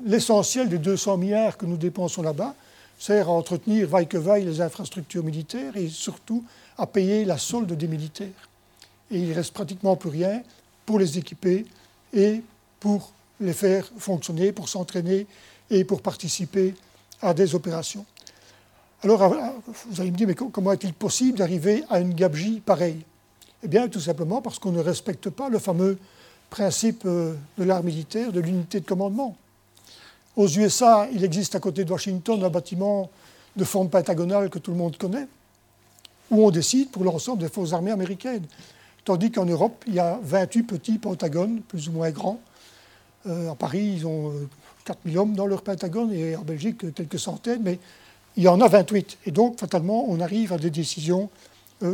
L'essentiel des 200 milliards que nous dépensons là-bas sert à entretenir vaille que vaille les infrastructures militaires et surtout à payer la solde des militaires. Et il ne reste pratiquement plus rien pour les équiper et pour les faire fonctionner, pour s'entraîner et pour participer à des opérations. Alors, vous allez me dire, mais comment est-il possible d'arriver à une gabegie pareille? Eh bien, tout simplement parce qu'on ne respecte pas le fameux principe euh, de l'art militaire, de l'unité de commandement. Aux USA, il existe à côté de Washington un bâtiment de forme pentagonale que tout le monde connaît. où on décide pour l'ensemble des forces armées américaines. Tandis qu'en Europe, il y a 28 petits pentagones, plus ou moins grands. Euh, à Paris, ils ont 4000 hommes dans leur pentagone et en Belgique, quelques centaines, mais il y en a 28. Et donc, fatalement, on arrive à des décisions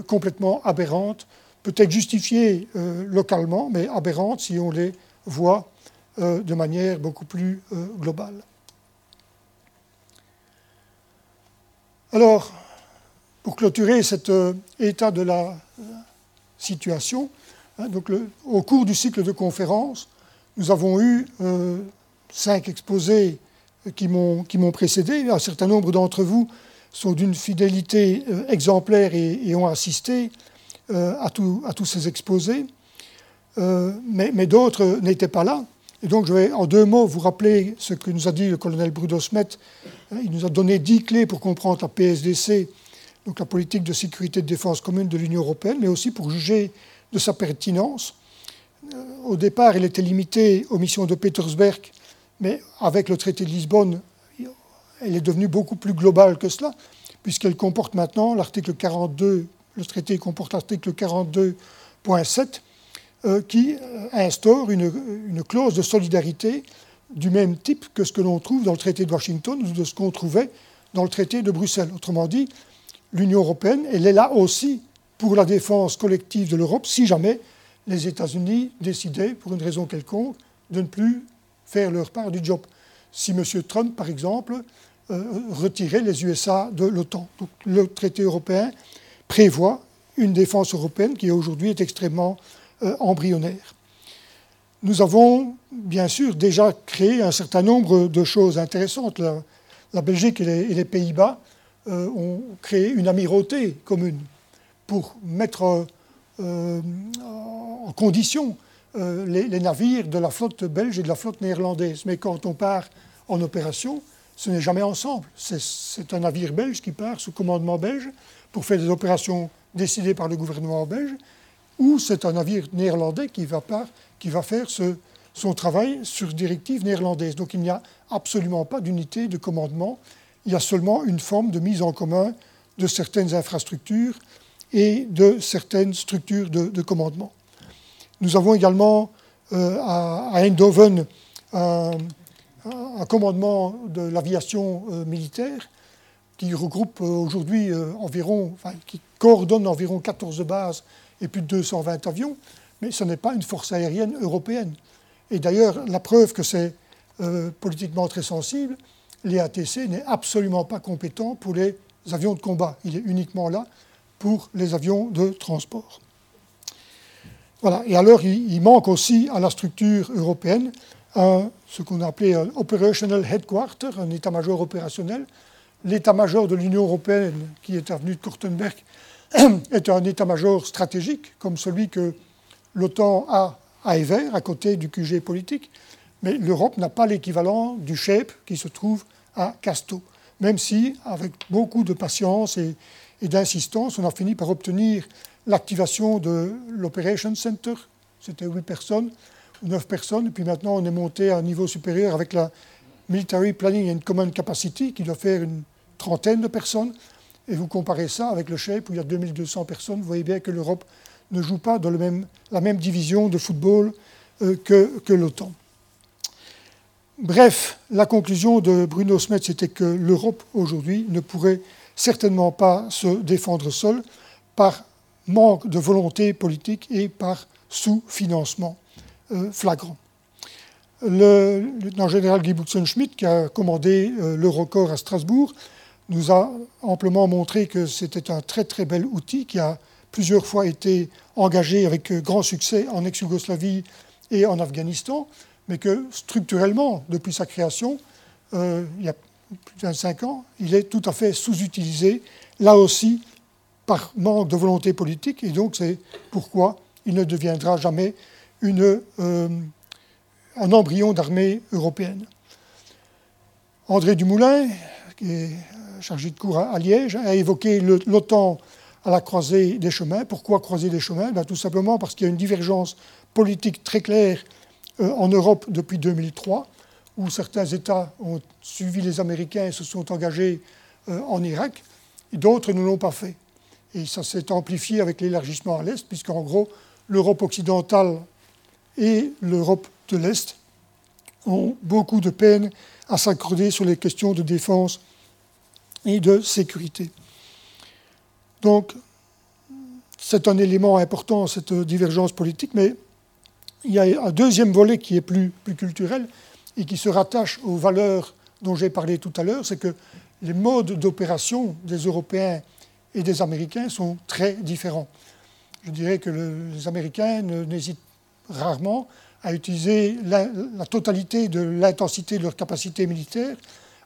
complètement aberrantes, peut-être justifiées localement, mais aberrantes si on les voit de manière beaucoup plus globale. Alors, pour clôturer cet euh, état de la euh, situation, hein, donc au cours du cycle de conférences, nous avons eu euh, cinq exposés qui m'ont précédé. Un certain nombre d'entre vous sont d'une fidélité exemplaire et, ont assisté à, tous ces exposés, mais, mais d'autres n'étaient pas là. Et donc je vais en deux mots vous rappeler ce que nous a dit le colonel Brudosmet. Il nous a donné dix clés pour comprendre la PSDC, donc la politique de sécurité et de défense commune de l'Union européenne, mais aussi pour juger de sa pertinence. Euh, au départ, elle était limitée aux missions de Petersberg, mais avec le traité de Lisbonne, elle est devenue beaucoup plus globale que cela, puisqu'elle comporte maintenant l'article 42, le traité comporte l'article 42.7 euh, qui euh, instaure une, clause de solidarité du même type que ce que l'on trouve dans le traité de Washington ou de ce qu'on trouvait dans le traité de Bruxelles. Autrement dit, l'Union européenne, elle est là aussi pour la défense collective de l'Europe si jamais les États-Unis décidaient, pour une raison quelconque, de ne plus faire leur part du job. Si M. Trump, par exemple, euh, retirait les USA de l'OTAN. Le traité européen prévoit une défense européenne qui aujourd'hui est extrêmement euh, embryonnaire. Nous avons bien sûr déjà créé un certain nombre de choses intéressantes. La, Belgique et les, Pays-Bas euh, ont créé une amirauté commune pour mettre en condition les, les, navires de la flotte belge et de la flotte néerlandaise. Mais quand on part en opération, ce n'est jamais ensemble. C'est un navire belge qui part sous commandement belge pour faire des opérations décidées par le gouvernement belge ou c'est un navire néerlandais qui va, qui va faire son travail sur directive néerlandaise. Donc il n'y a absolument pas d'unité de commandement, il y a seulement une forme de mise en commun de certaines infrastructures et de certaines structures de, commandement. Nous avons également euh, à, Eindhoven un, commandement de l'aviation euh, militaire qui regroupe euh, aujourd'hui environ, qui coordonne environ 14 bases et plus de 220 avions, mais ce n'est pas une force aérienne européenne. Et d'ailleurs, la preuve que c'est politiquement très sensible, l'EATC n'est absolument pas compétent pour les avions de combat. Il est uniquement là pour les avions de transport. Voilà. Et alors, il, manque aussi à la structure européenne ce qu'on a appelé un Operational Headquarter, un état-major opérationnel. L'état-major de l'Union européenne, qui est avenue de Kurtenberg, [clears throat] est un état-major stratégique, comme celui que l'OTAN a à Ever, à côté du QG politique, mais l'Europe n'a pas l'équivalent du SHAPE qui se trouve à Casto, même si, avec beaucoup de patience et, d'insistance, on a fini par obtenir l'activation de l'Operation Center. C'était 8 personnes, 9 personnes, et puis maintenant on est monté à un niveau supérieur avec la Military Planning and Command Capacity, qui doit faire une trentaine de personnes et vous comparez ça avec le Shape où il y a 2200 personnes, vous voyez bien que l'Europe ne joue pas dans la même division de football euh, que, l'OTAN. Bref, la conclusion de Bruno Smets, c'était que l'Europe aujourd'hui ne pourrait certainement pas se défendre seule par manque de volonté politique et par sous-financement euh, flagrant. Le lieutenant général Guy Butzen-Schmidt, qui a commandé euh, le record à Strasbourg, nous a amplement montré que c'était un très très bel outil qui a plusieurs fois été engagé avec grand succès en ex-Yougoslavie et en Afghanistan, mais que structurellement, depuis sa création, euh, il y a plus de 25 ans, il est tout à fait sous-utilisé, là aussi par manque de volonté politique, et donc c'est pourquoi il ne deviendra jamais euh, un embryon d'armée européenne. André Dumoulin, qui est chargé de cours à, Liège, a évoqué l'OTAN à la croisée des chemins. Pourquoi croiser des chemins? Ben, Tout simplement parce qu'il y a une divergence politique très claire euh, en Europe depuis 2003, où certains États ont suivi les Américains et se sont engagés euh, en Irak, et d'autres ne l'ont pas fait. Et ça s'est amplifié avec l'élargissement à l'Est, puisqu'en gros, l'Europe occidentale et l'Europe de l'Est ont beaucoup de peine à s'accorder sur les questions de défense et de sécurité. Donc, c'est un élément important, cette divergence politique, mais il y a un deuxième volet qui est plus, plus culturel et qui se rattache aux valeurs dont j'ai parlé tout à l'heure, c'est que les modes d'opération des Européens et des Américains sont très différents. Je dirais que les Américains n'hésitent rarement à utiliser la, totalité de l'intensité de leur capacité militaire,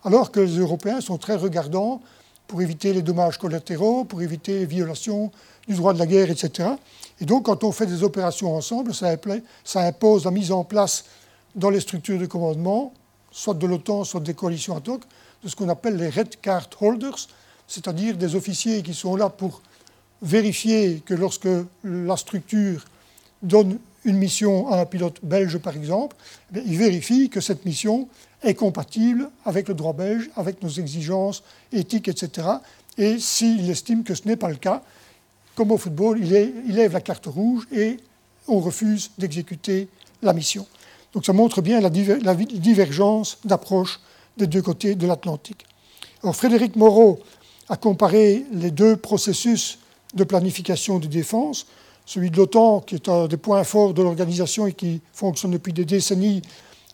alors que les Européens sont très regardants pour éviter les dommages collatéraux, pour éviter les violations du droit de la guerre, etc. Et donc, quand on fait des opérations ensemble, ça, impose la mise en place dans les structures de commandement, soit de l'OTAN, soit des coalitions ad hoc, de ce qu'on appelle les Red Card Holders, c'est-à-dire des officiers qui sont là pour vérifier que lorsque la structure donne une mission à un pilote belge, par exemple, eh il vérifie que cette mission est compatible avec le droit belge, avec nos exigences éthiques, etc. Et s'il estime que ce n'est pas le cas, comme au football, il, lève la carte rouge et on refuse d'exécuter la mission. Donc ça montre bien la, divergence d'approche des deux côtés de l'Atlantique. Frédéric Moreau a comparé les deux processus de planification de défense, celui de l'OTAN, qui est un des points forts de l'organisation et qui fonctionne depuis des décennies,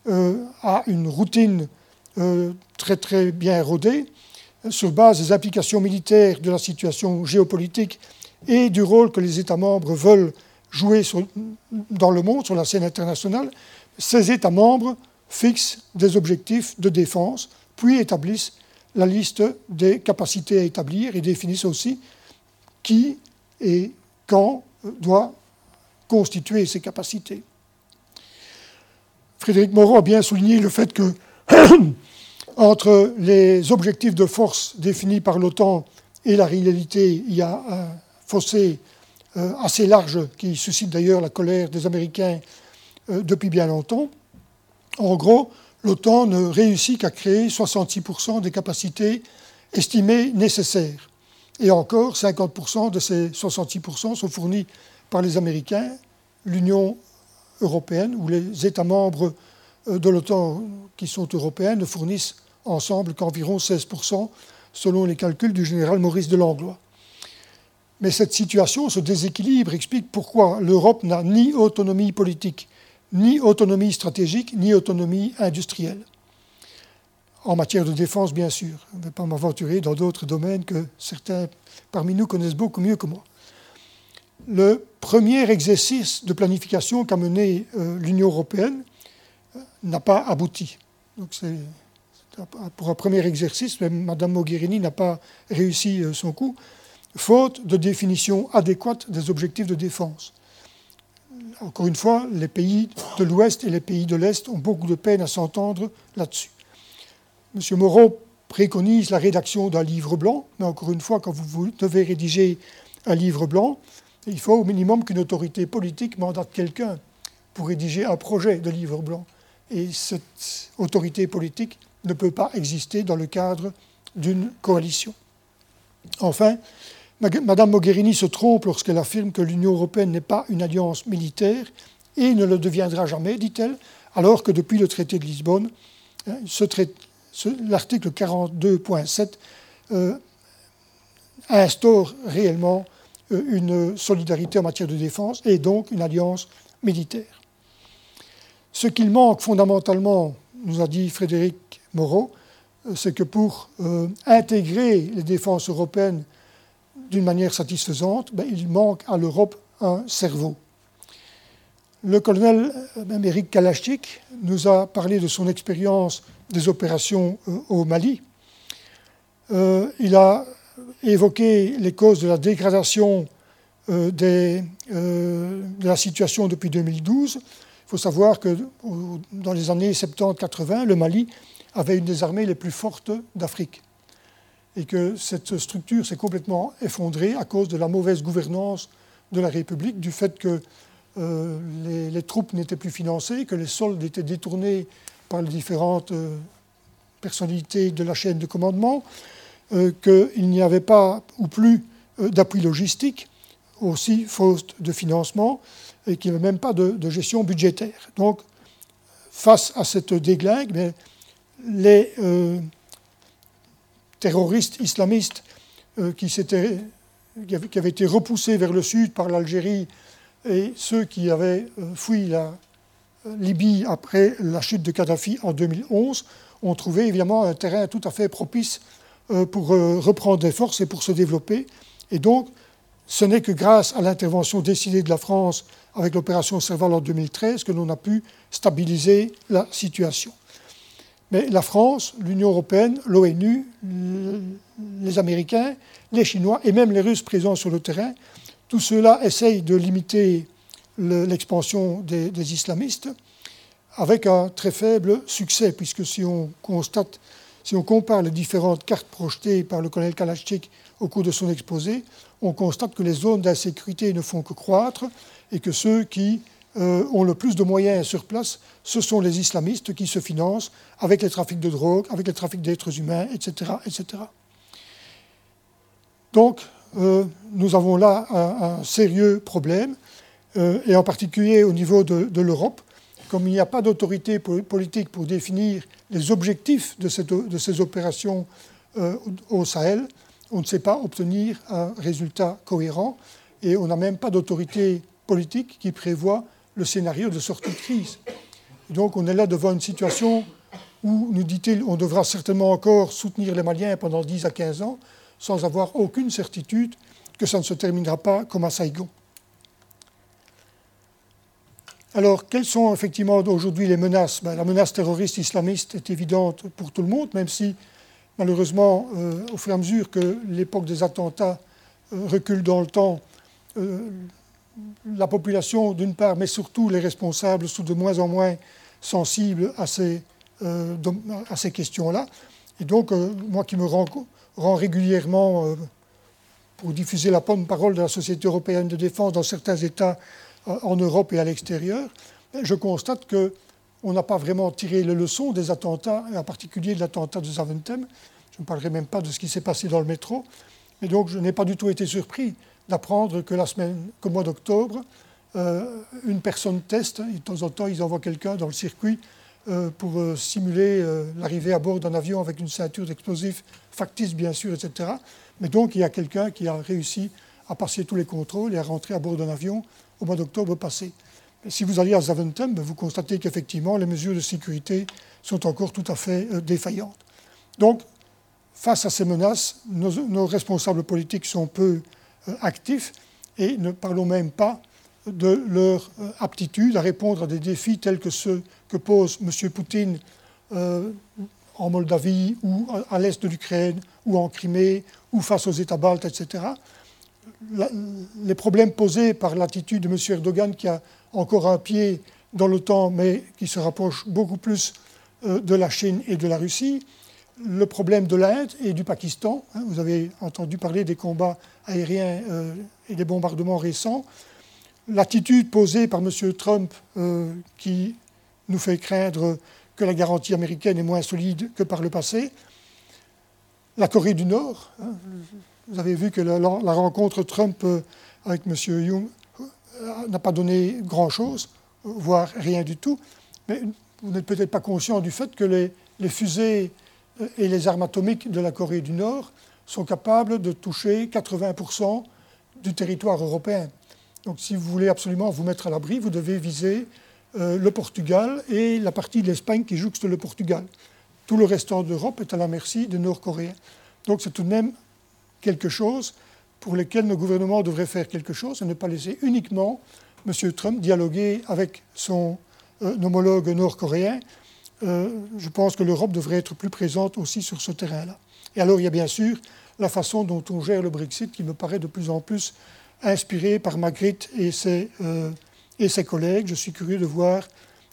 euh, a une routine euh, très bien rodée, sur base des applications militaires de la situation géopolitique et du rôle que les États membres veulent jouer dans le monde, sur la scène internationale, ces États membres fixent des objectifs de défense, puis établissent la liste des capacités à établir et définissent aussi qui et quand doit constituer ces capacités. Frédéric Moreau a bien souligné le fait que [coughs] entre les objectifs de force définis par l'OTAN et la réalité, il y a un fossé euh, assez large qui suscite d'ailleurs la colère des Américains euh, depuis bien longtemps. En gros, l'OTAN ne réussit qu'à créer 66% des capacités estimées nécessaires. Et encore, 50% de ces 66% sont fournis par les Américains, l'Union européenne ou les États membres euh, de l'OTAN qui sont européens ne fournissent ensemble qu'environ 16% selon les calculs du général Maurice de Langlois. Mais cette situation, ce déséquilibre explique pourquoi l'Europe n'a ni autonomie politique, ni autonomie stratégique, ni autonomie industrielle. En matière de défense, bien sûr. Je ne vais pas m'aventurer dans d'autres domaines que certains parmi nous connaissent beaucoup mieux que moi. Le premier exercice de planification qu'a mené euh, l'Union européenne euh, n'a pas abouti. Donc pour un premier exercice, Mme Mogherini n'a pas réussi euh, son coup faute de définition adéquate des objectifs de défense. Encore une fois, les pays de l'Ouest et les pays de l'Est ont beaucoup de peine à s'entendre là-dessus. M. Moreau préconise la rédaction d'un livre blanc, mais encore une fois, quand vous devez rédiger un livre blanc, il faut au minimum qu'une autorité politique mandate quelqu'un pour rédiger un projet de livre blanc. Et cette autorité politique ne peut pas exister dans le cadre d'une coalition. Enfin, Madame Mogherini se trompe lorsqu'elle affirme que l'Union européenne n'est pas une alliance militaire et ne le deviendra jamais, dit-elle, alors que depuis le traité de Lisbonne, hein, l'article 42.7 euh, instaure réellement euh, une solidarité en matière de défense et donc une alliance militaire. Ce qu'il manque fondamentalement, nous a dit Frédéric Moreau, euh, c'est que pour intégrer les défenses européennes d'une manière satisfaisante, ben, il manque à l'Europe un cerveau. Le colonel Amérique Kalachnik nous a parlé de son expérience des opérations euh, au Mali. Euh, il a évoqué les causes de la dégradation euh, de la situation depuis 2012. Il faut savoir que dans les années 70-80, le Mali avait une des armées les plus fortes d'Afrique et que cette structure s'est complètement effondrée à cause de la mauvaise gouvernance de la République, du fait que euh, les, troupes n'étaient plus financées, que les soldes étaient détournés par les différentes euh, personnalités de la chaîne de commandement, euh, qu'il n'y avait pas ou plus d'appui logistique, aussi faute de financement, et qui n'avait même pas de, gestion budgétaire. Donc, face à cette déglingue, les terroristes islamistes qui, qui, avaient été repoussés vers le sud par l'Algérie et ceux qui avaient fui la Libye après la chute de Kadhafi en 2011 ont trouvé évidemment un terrain tout à fait propice euh, pour euh, reprendre des forces et pour se développer. Et donc, ce n'est que grâce à l'intervention décidée de la France avec l'opération Serval en 2013 que l'on a pu stabiliser la situation. Mais la France, l'Union européenne, l'ONU, les Américains, les Chinois et même les Russes présents sur le terrain, tout cela essayent de limiter l'expansion des, des, islamistes avec un très faible succès, puisque si on constate, si on compare les différentes cartes projetées par le colonel Kalachnik au cours de son exposé, on constate que les zones d'insécurité ne font que croître et que ceux qui euh, ont le plus de moyens sur place, ce sont les islamistes qui se financent avec les trafics de drogue, avec les trafics d'êtres humains, etc., etc. Donc, euh, nous avons là un sérieux problème euh, et en particulier au niveau de, l'Europe, comme il n'y a pas d'autorité politique pour définir les objectifs de, ces opérations au Sahel, on ne sait pas obtenir un résultat cohérent et on n'a même pas d'autorité politique qui prévoit le scénario de sortie de crise. donc on est là devant une situation où, nous dit-il, on devra certainement encore soutenir les Maliens pendant 10 à 15 ans sans avoir aucune certitude que ça ne se terminera pas comme à Saigon. Alors, quelles sont effectivement aujourd'hui les menaces? Ben, La menace terroriste islamiste est évidente pour tout le monde, même si malheureusement, euh, au fur et à mesure que l'époque des attentats euh, recule dans le temps, euh, la population, d'une part, mais surtout les responsables, sont de moins en moins sensibles à ces, à ces questions-là. Et donc, moi qui me rends, rend régulièrement pour diffuser la bonne parole de la Société européenne de défense dans certains États en Europe et à l'extérieur, je constate qu'on n'a pas vraiment tiré les leçons des attentats, et en particulier de l'attentat de Zaventem. Je ne parlerai même pas de ce qui s'est passé dans le métro. Mais donc, je n'ai pas du tout été surpris d'apprendre que la semaine, qu'au mois d'octobre, euh, une personne teste, et de temps en temps, ils envoient quelqu'un dans le circuit euh, pour euh, simuler l'arrivée à bord d'un avion avec une ceinture d'explosifs factice, bien sûr, etc. Mais donc, il y a quelqu'un qui a réussi à passer tous les contrôles et à rentrer à bord d'un avion au mois d'octobre passé. si vous allez à Zaventem, vous constatez qu'effectivement, les mesures de sécurité sont encore tout à fait défaillantes. Donc, face à ces menaces, nos, responsables politiques sont peu actifs et ne parlons même pas de leur euh, aptitude à répondre à des défis tels que ceux que pose M. Poutine en Moldavie ou à l'est de l'Ukraine ou en Crimée ou face aux États baltes, etc les problèmes posés par l'attitude de M. Erdogan, qui a encore un pied dans l'OTAN, mais qui se rapproche beaucoup plus euh, de la Chine et de la Russie, le problème de l'Inde et du Pakistan. Hein, vous avez entendu parler des combats aériens euh, et des bombardements récents. L'attitude posée par M. Trump, euh, qui nous fait craindre que la garantie américaine est moins solide que par le passé. La Corée du Nord, hein, vous avez vu que la, rencontre Trump euh, avec M. Euh, n'a pas donné grand-chose, voire rien du tout. Mais vous n'êtes peut-être pas conscient du fait que les, fusées et les armes atomiques de la Corée du Nord sont capables de toucher 80% du territoire européen. Donc si vous voulez absolument vous mettre à l'abri, vous devez viser le Portugal et la partie de l'Espagne qui jouxte le Portugal. Tout le restant d'Europe est à la merci des Nord-Coréens. Donc c'est tout de même quelque chose pour lequel nos gouvernements devraient faire quelque chose et ne pas laisser uniquement M. Trump dialoguer avec son euh, homologue nord-coréen. Euh, je pense que l'Europe devrait être plus présente aussi sur ce terrain-là. Et alors il y a bien sûr la façon dont on gère le Brexit qui me paraît de plus en plus inspirée par Magritte et ses, euh, et ses collègues. Je suis curieux de voir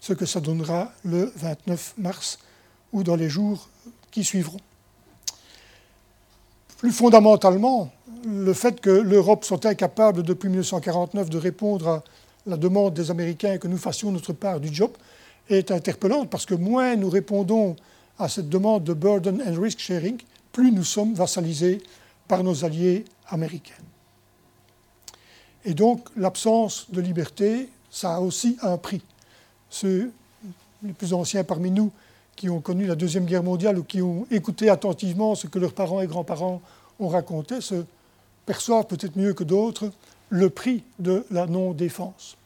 ce que ça donnera le 29 mars ou dans les jours qui suivront. Plus fondamentalement, le fait que l'Europe soit incapable depuis 1949 de répondre à la demande des Américains que nous fassions notre part du job est interpellante parce que moins nous répondons à cette demande de burden and risk sharing, plus nous sommes vassalisés par nos alliés américains. Et donc l'absence de liberté, ça a aussi un prix. Ceux les plus anciens parmi nous qui ont connu la Deuxième Guerre mondiale ou qui ont écouté attentivement ce que leurs parents et grands-parents ont raconté se perçoivent peut-être mieux que d'autres le prix de la non-défense.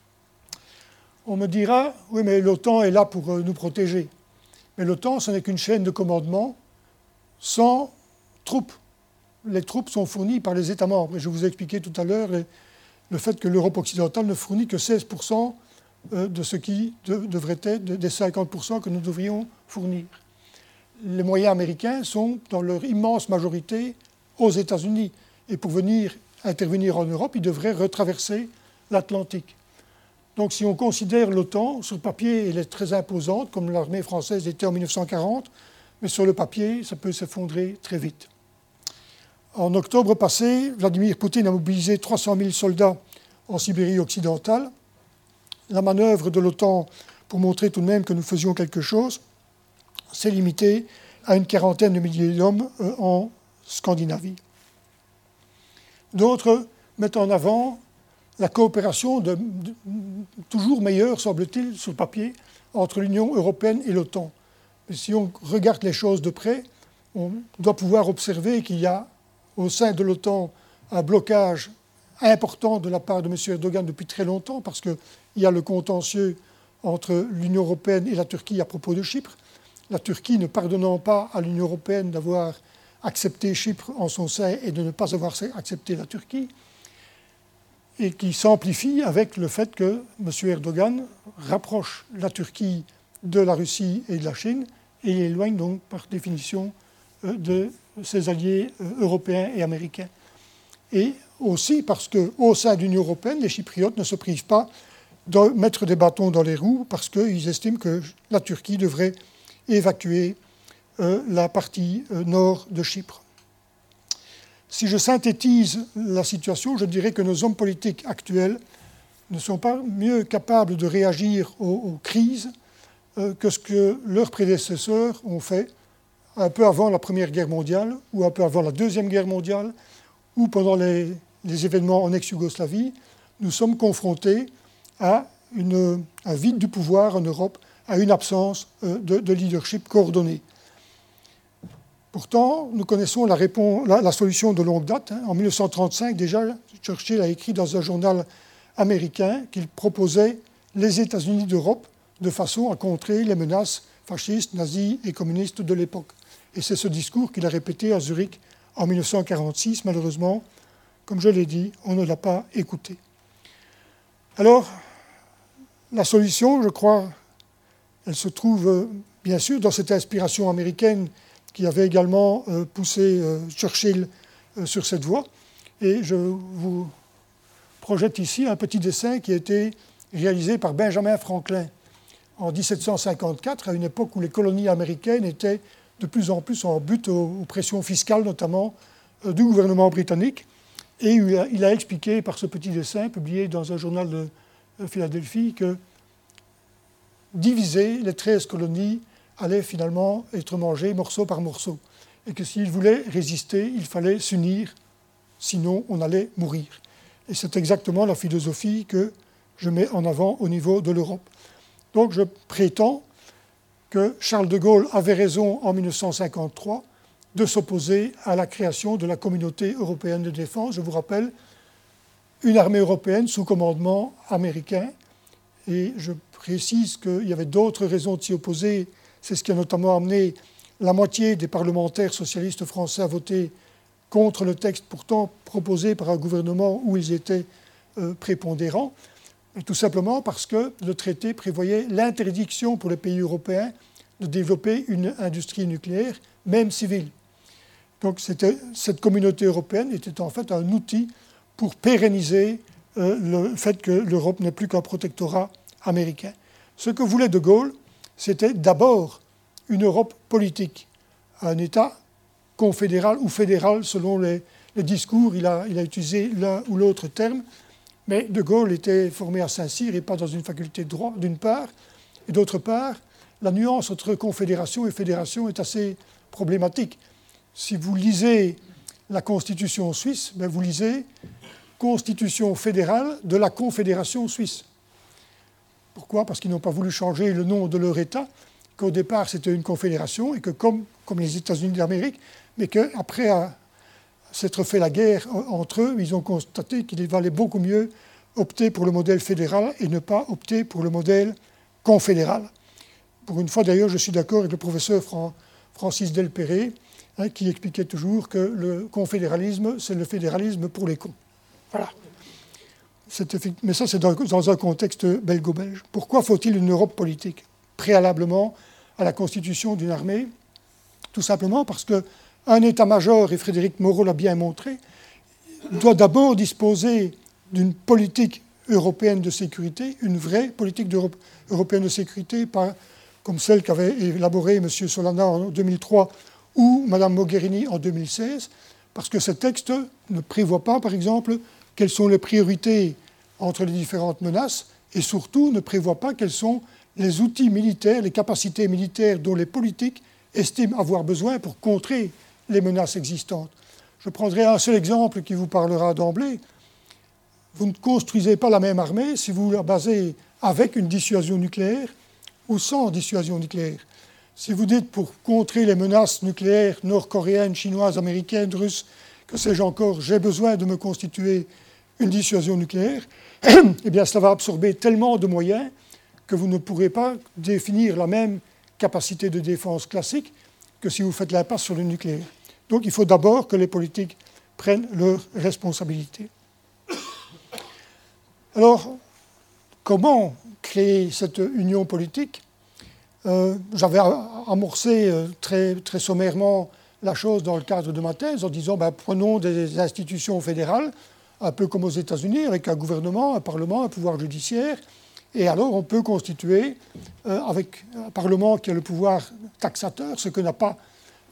On me dira, oui, mais l'OTAN est là pour euh, nous protéger. Mais l'OTAN, ce n'est qu'une chaîne de commandement sans troupes. Les troupes sont fournies par les États membres. Et je vous ai expliqué tout à l'heure le fait que l'Europe occidentale ne fournit que 16% euh, de ce qui devrait être des 50% que nous devrions fournir. Les moyens américains sont, dans leur immense majorité, aux États-Unis. Et pour venir intervenir en Europe, ils devraient retraverser l'Atlantique. Donc si on considère l'OTAN, sur papier, elle est très imposante, comme l'armée française était en 1940, mais sur le papier, ça peut s'effondrer très vite. En octobre passé, Vladimir Poutine a mobilisé 300 000 soldats en Sibérie occidentale. La manœuvre de l'OTAN, pour montrer tout de même que nous faisions quelque chose, s'est limitée à une quarantaine de milliers d'hommes euh, en Scandinavie. D'autres mettent en avant la coopération toujours meilleure, semble-t-il, sur le papier, entre l'Union européenne et l'OTAN. Mais si on regarde les choses de près, on doit pouvoir observer qu'il y a au sein de l'OTAN un blocage important de la part de M. Erdogan depuis très longtemps, parce qu'il y a le contentieux entre l'Union européenne et la Turquie à propos de Chypre. La Turquie ne pardonnant pas à l'Union européenne d'avoir accepté Chypre en son sein et de ne pas avoir accepté la Turquie, et qui s'amplifie avec le fait que M. Erdogan rapproche la Turquie de la Russie et de la Chine et l'éloigne donc par définition euh, de ses alliés euh, européens et américains. Et aussi parce qu'au sein de l'Union européenne, les Chypriotes ne se privent pas de mettre des bâtons dans les roues parce qu'ils estiment que la Turquie devrait évacuer euh, la partie nord de Chypre. Si je synthétise la situation, je dirais que nos hommes politiques actuels ne sont pas mieux capables de réagir aux, crises euh, que ce que leurs prédécesseurs ont fait un peu avant la Première Guerre mondiale ou un peu avant la Deuxième Guerre mondiale ou pendant les, événements en ex-Yougoslavie. Nous sommes confrontés à un vide du pouvoir en Europe, à une absence euh, de leadership coordonné. Pourtant, nous connaissons la, solution de longue date. Hein. En 1935, déjà, Churchill a écrit dans un journal américain qu'il proposait les États-Unis d'Europe de façon à contrer les menaces fascistes, nazies et communistes de l'époque. Et c'est ce discours qu'il a répété à Zurich en 1946. Malheureusement, comme je l'ai dit, on ne l'a pas écouté. Alors, la solution, je crois, elle se trouve euh, bien sûr dans cette inspiration américaine qui avait également euh, poussé euh, Churchill euh, sur cette voie. Et je vous projette ici un petit dessin qui a été réalisé par Benjamin Franklin en 1754, à une époque où les colonies américaines étaient de plus en plus en but aux, pressions fiscales, notamment du gouvernement britannique. Et il a, expliqué par ce petit dessin, publié dans un journal de Philadelphie, que diviser les 13 colonies allait finalement être mangé morceau par morceau. Et que s'il voulait résister, il fallait s'unir, sinon on allait mourir. Et c'est exactement la philosophie que je mets en avant au niveau de l'Europe. Donc je prétends que Charles de Gaulle avait raison en 1953 de s'opposer à la création de la communauté européenne de défense. Je vous rappelle, une armée européenne sous commandement américain. Et je précise qu'il y avait d'autres raisons de s'y opposer c'est ce qui a notamment amené la moitié des parlementaires socialistes français à voter contre le texte pourtant proposé par un gouvernement où ils étaient euh, prépondérants, tout simplement parce que le traité prévoyait l'interdiction pour les pays européens de développer une industrie nucléaire, même civile. Donc cette communauté européenne était en fait un outil pour pérenniser euh, le fait que l'Europe n'est plus qu'un protectorat américain. Ce que voulait De Gaulle, c'était d'abord une Europe politique, un État confédéral ou fédéral selon les, discours, il a, il a utilisé l'un ou l'autre terme, mais De Gaulle était formé à Saint-Cyr et pas dans une faculté de droit, d'une part, et d'autre part, la nuance entre confédération et fédération est assez problématique. Si vous lisez la Constitution suisse, ben vous lisez constitution fédérale de la Confédération suisse. Pourquoi? Parce qu'ils n'ont pas voulu changer le nom de leur État, qu'au départ c'était une confédération et que comme, comme les États-Unis d'Amérique, mais qu'après s'être fait la guerre entre eux, ils ont constaté qu'il valait beaucoup mieux opter pour le modèle fédéral et ne pas opter pour le modèle confédéral. Pour une fois d'ailleurs, je suis d'accord avec le professeur Francis Delperré, hein, qui expliquait toujours que le confédéralisme, c'est le fédéralisme pour les cons. Voilà. Mais ça, c'est dans, un contexte belgo-belge. Pourquoi faut-il une Europe politique préalablement à la constitution d'une armée? Tout simplement parce qu'un état-major, et Frédéric Moreau l'a bien montré, doit d'abord disposer d'une politique européenne de sécurité, une vraie politique européenne de sécurité, pas comme celle qu'avait élaborée M. Solana en 2003 ou Mme Mogherini en 2016, parce que ce texte ne prévoit pas, par exemple, quelles sont les priorités entre les différentes menaces et surtout ne prévoit pas quels sont les outils militaires, les capacités militaires dont les politiques estiment avoir besoin pour contrer les menaces existantes. Je prendrai un seul exemple qui vous parlera d'emblée. Vous ne construisez pas la même armée si vous la basez avec une dissuasion nucléaire ou sans dissuasion nucléaire. Si vous dites pour contrer les menaces nucléaires nord-coréennes, chinoises, américaines, russes, que sais-je encore, j'ai besoin de me constituer une dissuasion nucléaire, [clears throat] eh bien, cela va absorber tellement de moyens que vous ne pourrez pas définir la même capacité de défense classique que si vous faites l'impasse sur le nucléaire. Donc, il faut d'abord que les politiques prennent leurs responsabilités. Alors, comment créer cette union politique? Euh, J'avais amorcé euh, très, sommairement la chose dans le cadre de ma thèse en disant ben, prenons des institutions fédérales un peu comme aux États-Unis, avec un gouvernement, un parlement, un pouvoir judiciaire. Et alors, on peut constituer, euh, avec un parlement qui a le pouvoir taxateur, ce que n'a pas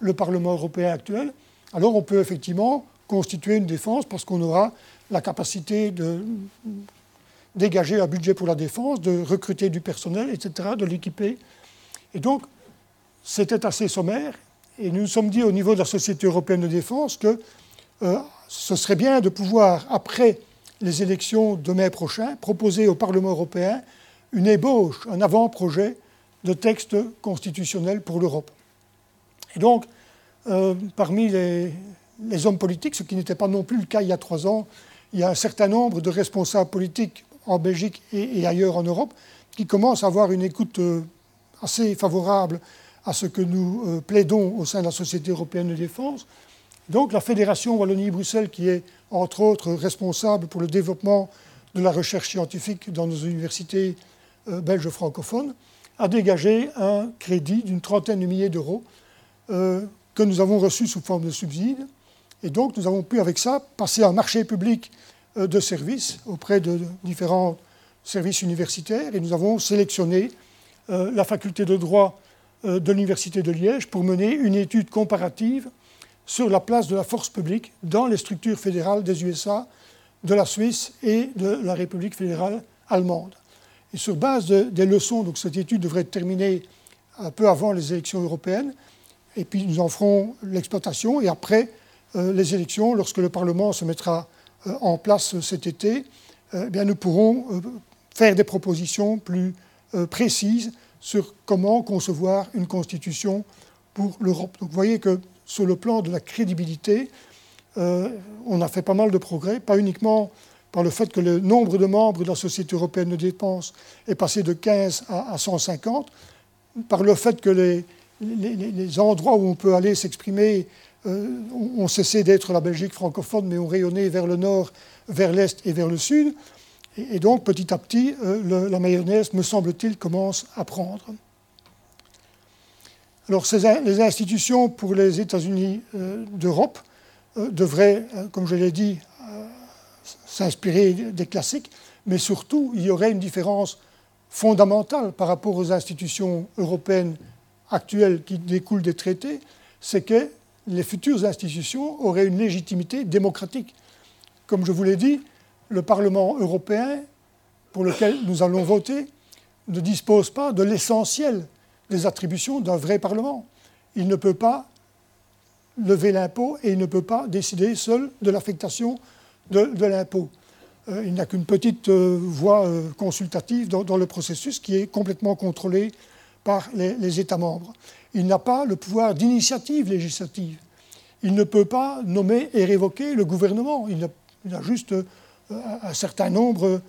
le Parlement européen actuel, alors on peut effectivement constituer une défense parce qu'on aura la capacité de dégager un budget pour la défense, de recruter du personnel, etc., de l'équiper. Et donc, c'était assez sommaire. Et nous nous sommes dit au niveau de la Société européenne de défense que euh, ce serait bien de pouvoir, après les élections de mai prochain, proposer au Parlement européen une ébauche, un avant-projet de texte constitutionnel pour l'Europe. Et donc, euh, parmi les, hommes politiques, ce qui n'était pas non plus le cas il y a trois ans, il y a un certain nombre de responsables politiques en Belgique et, ailleurs en Europe qui commencent à avoir une écoute euh, assez favorable à ce que nous plaidons au sein de la Société européenne de défense, donc la Fédération Wallonie-Bruxelles, qui est entre autres responsable pour le développement de la recherche scientifique dans nos universités euh, belges francophones, a dégagé un crédit d'une trentaine de milliers d'euros euh, que nous avons reçu sous forme de subsides. Et donc nous avons pu avec ça passer un marché public euh, de services auprès de différents services universitaires et nous avons sélectionné la faculté de droit de l'Université de Liège pour mener une étude comparative sur la place de la force publique dans les structures fédérales des USA, de la Suisse et de la République fédérale allemande. Et sur base des leçons, donc cette étude devrait être terminée un peu avant les élections européennes, et puis nous en ferons l'exploitation, et après euh, les élections, lorsque le Parlement se mettra euh, en place cet été, euh, eh bien, nous pourrons faire des propositions plus précises sur comment concevoir une constitution pour l'Europe. Donc vous voyez que sur le plan de la crédibilité, euh, on a fait pas mal de progrès, pas uniquement par le fait que le nombre de membres de la Société européenne de dépenses est passé de 15 à, 150, par le fait que les, endroits où on peut aller s'exprimer euh, ont cessé d'être la Belgique francophone, mais ont rayonné vers le nord, vers l'est et vers le sud. Et, donc, petit à petit, euh, la mayonnaise, me semble-t-il, commence à prendre. Alors, les institutions pour les États-Unis euh, d'Europe euh, devraient, euh, comme je l'ai dit, s'inspirer des classiques, mais surtout, il y aurait une différence fondamentale par rapport aux institutions européennes actuelles qui découlent des traités, c'est que les futures institutions auraient une légitimité démocratique. Comme je vous l'ai dit, le Parlement européen, pour lequel nous allons voter, ne dispose pas de l'essentiel les attributions d'un vrai Parlement. Il ne peut pas lever l'impôt et il ne peut pas décider seul de l'affectation de, l'impôt. Euh, il n'a qu'une petite euh, voie consultative dans, le processus qui est complètement contrôlée par les, États membres. Il n'a pas le pouvoir d'initiative législative. Il ne peut pas nommer et révoquer le gouvernement. Il a, juste un certain nombre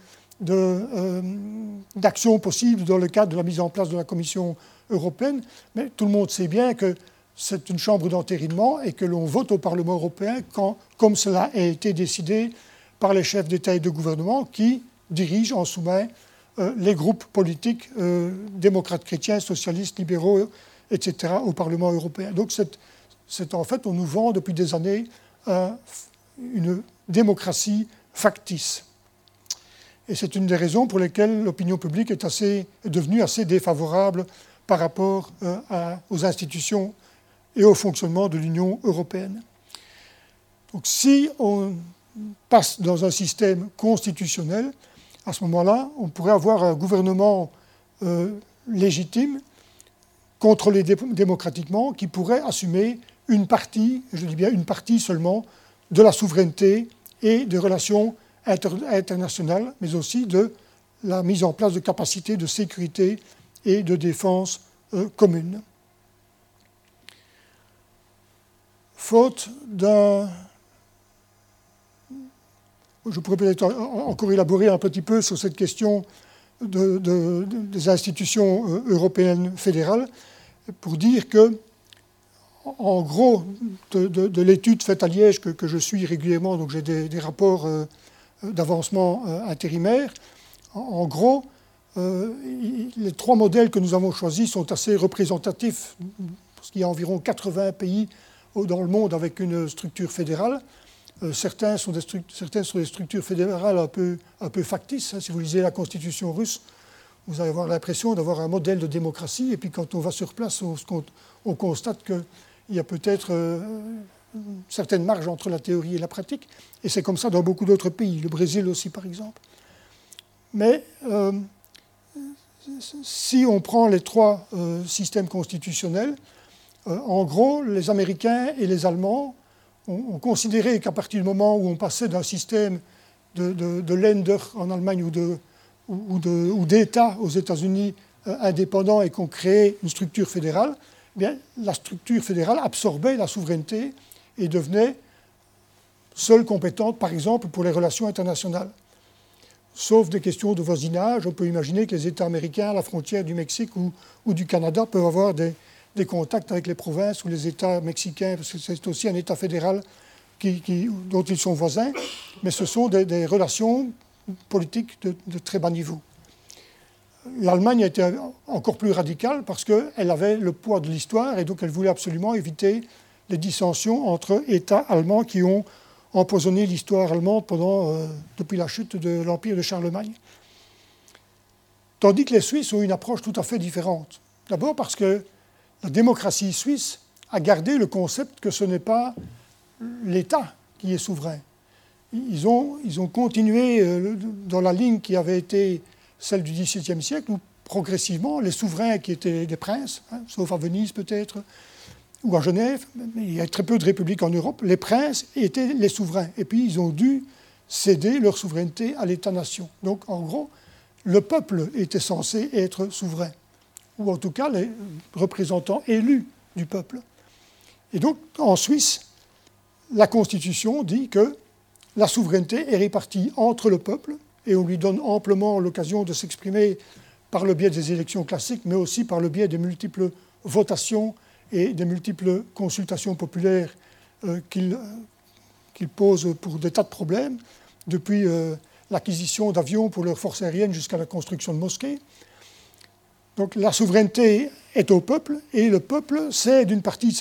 d'actions possibles dans le cadre de la mise en place de la Commission européenne. Mais tout le monde sait bien que c'est une chambre d'entérinement et que l'on vote au Parlement européen quand, comme cela a été décidé par les chefs d'État et de gouvernement qui dirigent en sous-main euh, les groupes politiques euh, démocrates chrétiens, socialistes, libéraux, etc. au Parlement européen. Donc c'est en fait, on nous vend depuis des années une démocratie factice. Et c'est une des raisons pour lesquelles l'opinion publique est devenue assez défavorable par rapport euh, aux institutions et au fonctionnement de l'Union européenne. Donc si on passe dans un système constitutionnel, à ce moment-là, on pourrait avoir un gouvernement euh, légitime, contrôlé démocratiquement, qui pourrait assumer une partie, je dis bien une partie seulement, de la souveraineté et des relations internationales, mais aussi de la mise en place de capacités de sécurité et de défense euh, communes. faute d'un... Je pourrais peut-être encore élaborer un petit peu sur cette question des institutions euh, européennes fédérales pour dire que, en gros, de, l'étude faite à Liège que, je suis régulièrement, donc j'ai des, rapports euh, d'avancement euh, intérimaire, en, gros, les trois modèles que nous avons choisis sont assez représentatifs, parce qu'il y a environ 80 pays dans le monde avec une structure fédérale. Euh, certains sont des structures fédérales un peu, factices. Hein. Si vous lisez la constitution russe, vous allez avoir l'impression d'avoir un modèle de démocratie, et puis quand on va sur place, on, on constate qu'il y a peut-être euh, une certaine marge entre la théorie et la pratique, et c'est comme ça dans beaucoup d'autres pays, le Brésil aussi par exemple. Mais euh, si on prend les trois systèmes constitutionnels, euh, en gros, les Américains et les Allemands ont, considéré qu'à partir du moment où on passait d'un système de, de, Länder en Allemagne ou d'État aux États-Unis euh, indépendants et qu'on créait une structure fédérale, eh la structure fédérale absorbait la souveraineté et devenait seule compétente, par exemple, pour les relations internationales. Sauf des questions de voisinage, on peut imaginer que les États américains à la frontière du Mexique ou du Canada peuvent avoir des, contacts avec les provinces ou les États mexicains, parce que c'est aussi un État fédéral dont ils sont voisins, mais ce sont des, relations politiques de, très bas niveau. L'Allemagne a été encore plus radicale parce qu'elle avait le poids de l'histoire et donc elle voulait absolument éviter les dissensions entre États allemands qui ont empoisonné l'histoire allemande euh, depuis la chute de l'Empire de Charlemagne. Tandis que les Suisses ont une approche tout à fait différente. D'abord parce que la démocratie suisse a gardé le concept que ce n'est pas l'État qui est souverain. Ils ont, ils ont continué euh, dans la ligne qui avait été celle du XVIIe siècle, où progressivement, les souverains qui étaient des princes, hein, sauf à Venise peut-être, ou à Genève, il y a très peu de républiques en Europe, les princes étaient les souverains. Et puis ils ont dû céder leur souveraineté à l'État-nation. Donc en gros, le peuple était censé être souverain ou en tout cas les représentants élus du peuple. Et donc, en Suisse, la Constitution dit que la souveraineté est répartie entre le peuple, et on lui donne amplement l'occasion de s'exprimer par le biais des élections classiques, mais aussi par le biais des multiples votations et des multiples consultations populaires euh, qu'il pose pour des tas de problèmes, depuis euh, l'acquisition d'avions pour leurs forces aériennes jusqu'à la construction de mosquées. Donc la souveraineté est au peuple et le peuple cède une partie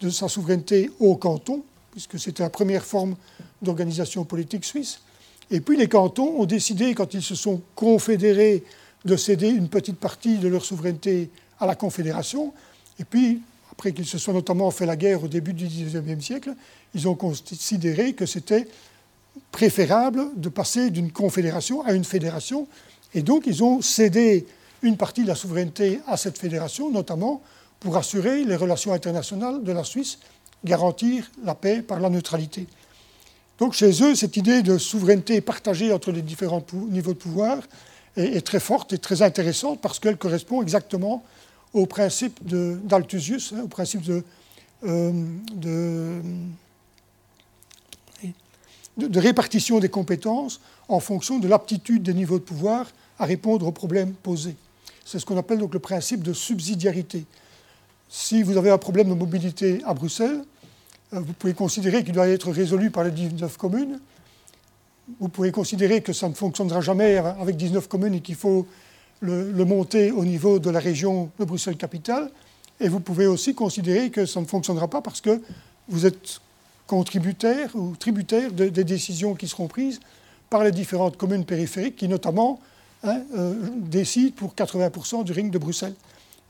de sa, souveraineté au canton, puisque c'était la première forme d'organisation politique suisse. Et puis les cantons ont décidé, quand ils se sont confédérés, de céder une petite partie de leur souveraineté à la Confédération. Et puis, après qu'ils se soient notamment fait la guerre au début du XIXe siècle, ils ont considéré que c'était préférable de passer d'une confédération à une fédération. Et donc, ils ont cédé une partie de la souveraineté à cette fédération, notamment pour assurer les relations internationales de la Suisse, garantir la paix par la neutralité. Donc chez eux, cette idée de souveraineté partagée entre les différents niveaux de pouvoir est, très forte et très intéressante parce qu'elle correspond exactement au principe d'Althusius, hein, au principe de, de, de, répartition des compétences en fonction de l'aptitude des niveaux de pouvoir à répondre aux problèmes posés. C'est ce qu'on appelle donc le principe de subsidiarité. Si vous avez un problème de mobilité à Bruxelles, euh, vous pouvez considérer qu'il doit être résolu par les 19 communes. Vous pouvez considérer que ça ne fonctionnera jamais avec 19 communes et qu'il faut le, monter au niveau de la région de Bruxelles-Capitale. Et vous pouvez aussi considérer que ça ne fonctionnera pas parce que vous êtes contributaire ou tributaire des décisions qui seront prises par les différentes communes périphériques qui notamment hein, euh, décident pour 80% du ring de Bruxelles.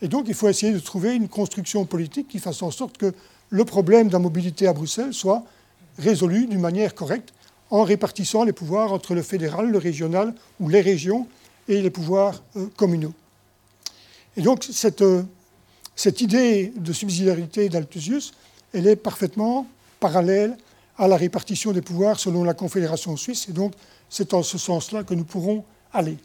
Et donc il faut essayer de trouver une construction politique qui fasse en sorte que le problème de la mobilité à Bruxelles soit résolu d'une manière correcte en répartissant les pouvoirs entre le fédéral, le régional ou les régions et les pouvoirs euh, communaux. Et donc cette, euh, idée de subsidiarité d'Althusius, elle est parfaitement parallèle à la répartition des pouvoirs selon la Confédération suisse. Et donc, c'est en ce sens-là que nous pourrons aller.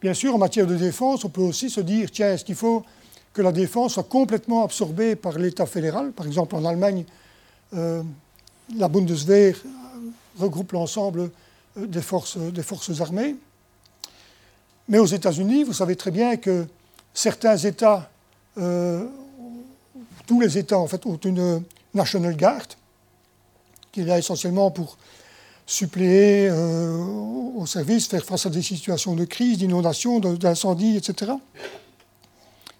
Bien sûr, en matière de défense, on peut aussi se dire, tiens, est-ce qu'il faut que la défense soit complètement absorbée par l'État fédéral? Par exemple, en Allemagne, euh, la Bundeswehr regroupe l'ensemble des forces armées. Mais aux États-Unis, vous savez très bien que certains États, euh, tous les États en fait, ont une National Guard, qui est là essentiellement pour suppléer euh, au service, faire face à des situations de crise, d'inondation, d'incendie, etc.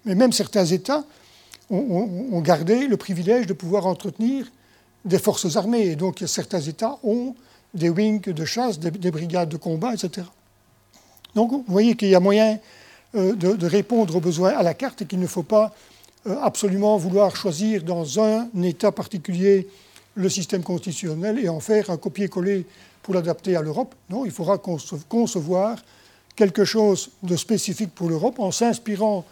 Mais même certains États ont, gardé le privilège de pouvoir entretenir des forces armées. Et donc certains États ont des wings de chasse, des, brigades de combat, etc. Donc vous voyez qu'il y a moyen euh, de, répondre aux besoins à la carte et qu'il ne faut pas euh, absolument vouloir choisir dans un État particulier le système constitutionnel et en faire un copier-coller pour l'adapter à l'Europe. Non, il faudra concevoir quelque chose de spécifique pour l'Europe en s'inspirant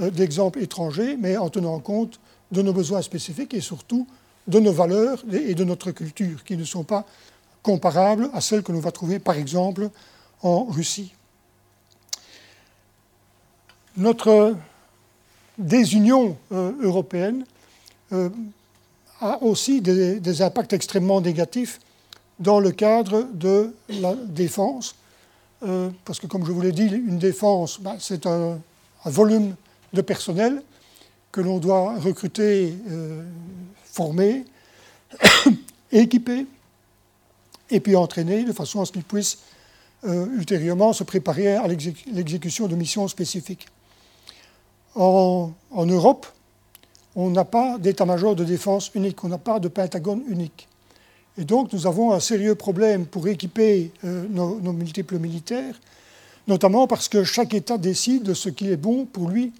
euh, d'exemples étrangers, mais en tenant compte de nos besoins spécifiques et surtout de nos valeurs et de notre culture, qui ne sont pas comparables à celles que l'on va trouver, par exemple, en Russie. Notre désunion euh, européenne euh, a aussi des, impacts extrêmement négatifs dans le cadre de la défense, euh, parce que comme je vous l'ai dit, une défense, ben, c'est un, volume de personnel que l'on doit recruter, former, [coughs] équiper, et puis entraîner de façon à ce qu'ils puissent ultérieurement se préparer à l'exécution de missions spécifiques. En, Europe, on n'a pas d'état-major de défense unique, on n'a pas de pentagone unique. Et donc nous avons un sérieux problème pour équiper euh, nos, multiples militaires, notamment parce que chaque État décide de ce qui est bon pour lui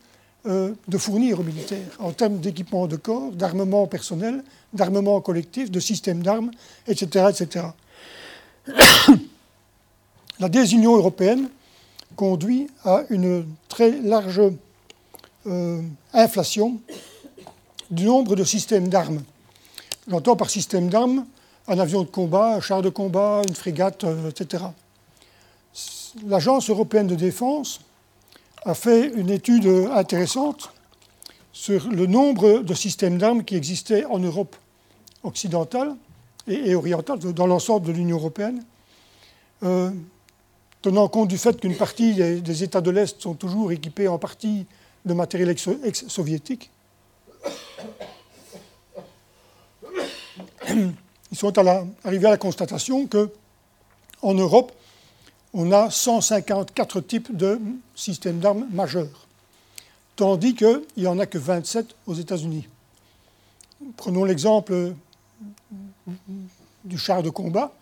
euh, de fournir aux militaires, en termes d'équipement de corps, d'armement personnel, d'armement collectif, de systèmes d'armes, etc., etc. [coughs] La désunion européenne conduit à une très large euh, inflation du nombre de systèmes d'armes. J'entends par système d'armes un avion de combat, un char de combat, une frégate, euh, etc. L'Agence européenne de défense a fait une étude intéressante sur le nombre de systèmes d'armes qui existaient en Europe occidentale et, orientale, dans l'ensemble de l'Union européenne, euh, tenant compte du fait qu'une partie des, États de l'Est sont toujours équipés en partie de matériel ex-soviétique. Ils sont arrivés à la constatation qu'en Europe, on a 154 types de systèmes d'armes majeurs, tandis qu'il n'y en a que 27 aux États-Unis. Prenons l'exemple du char de combat.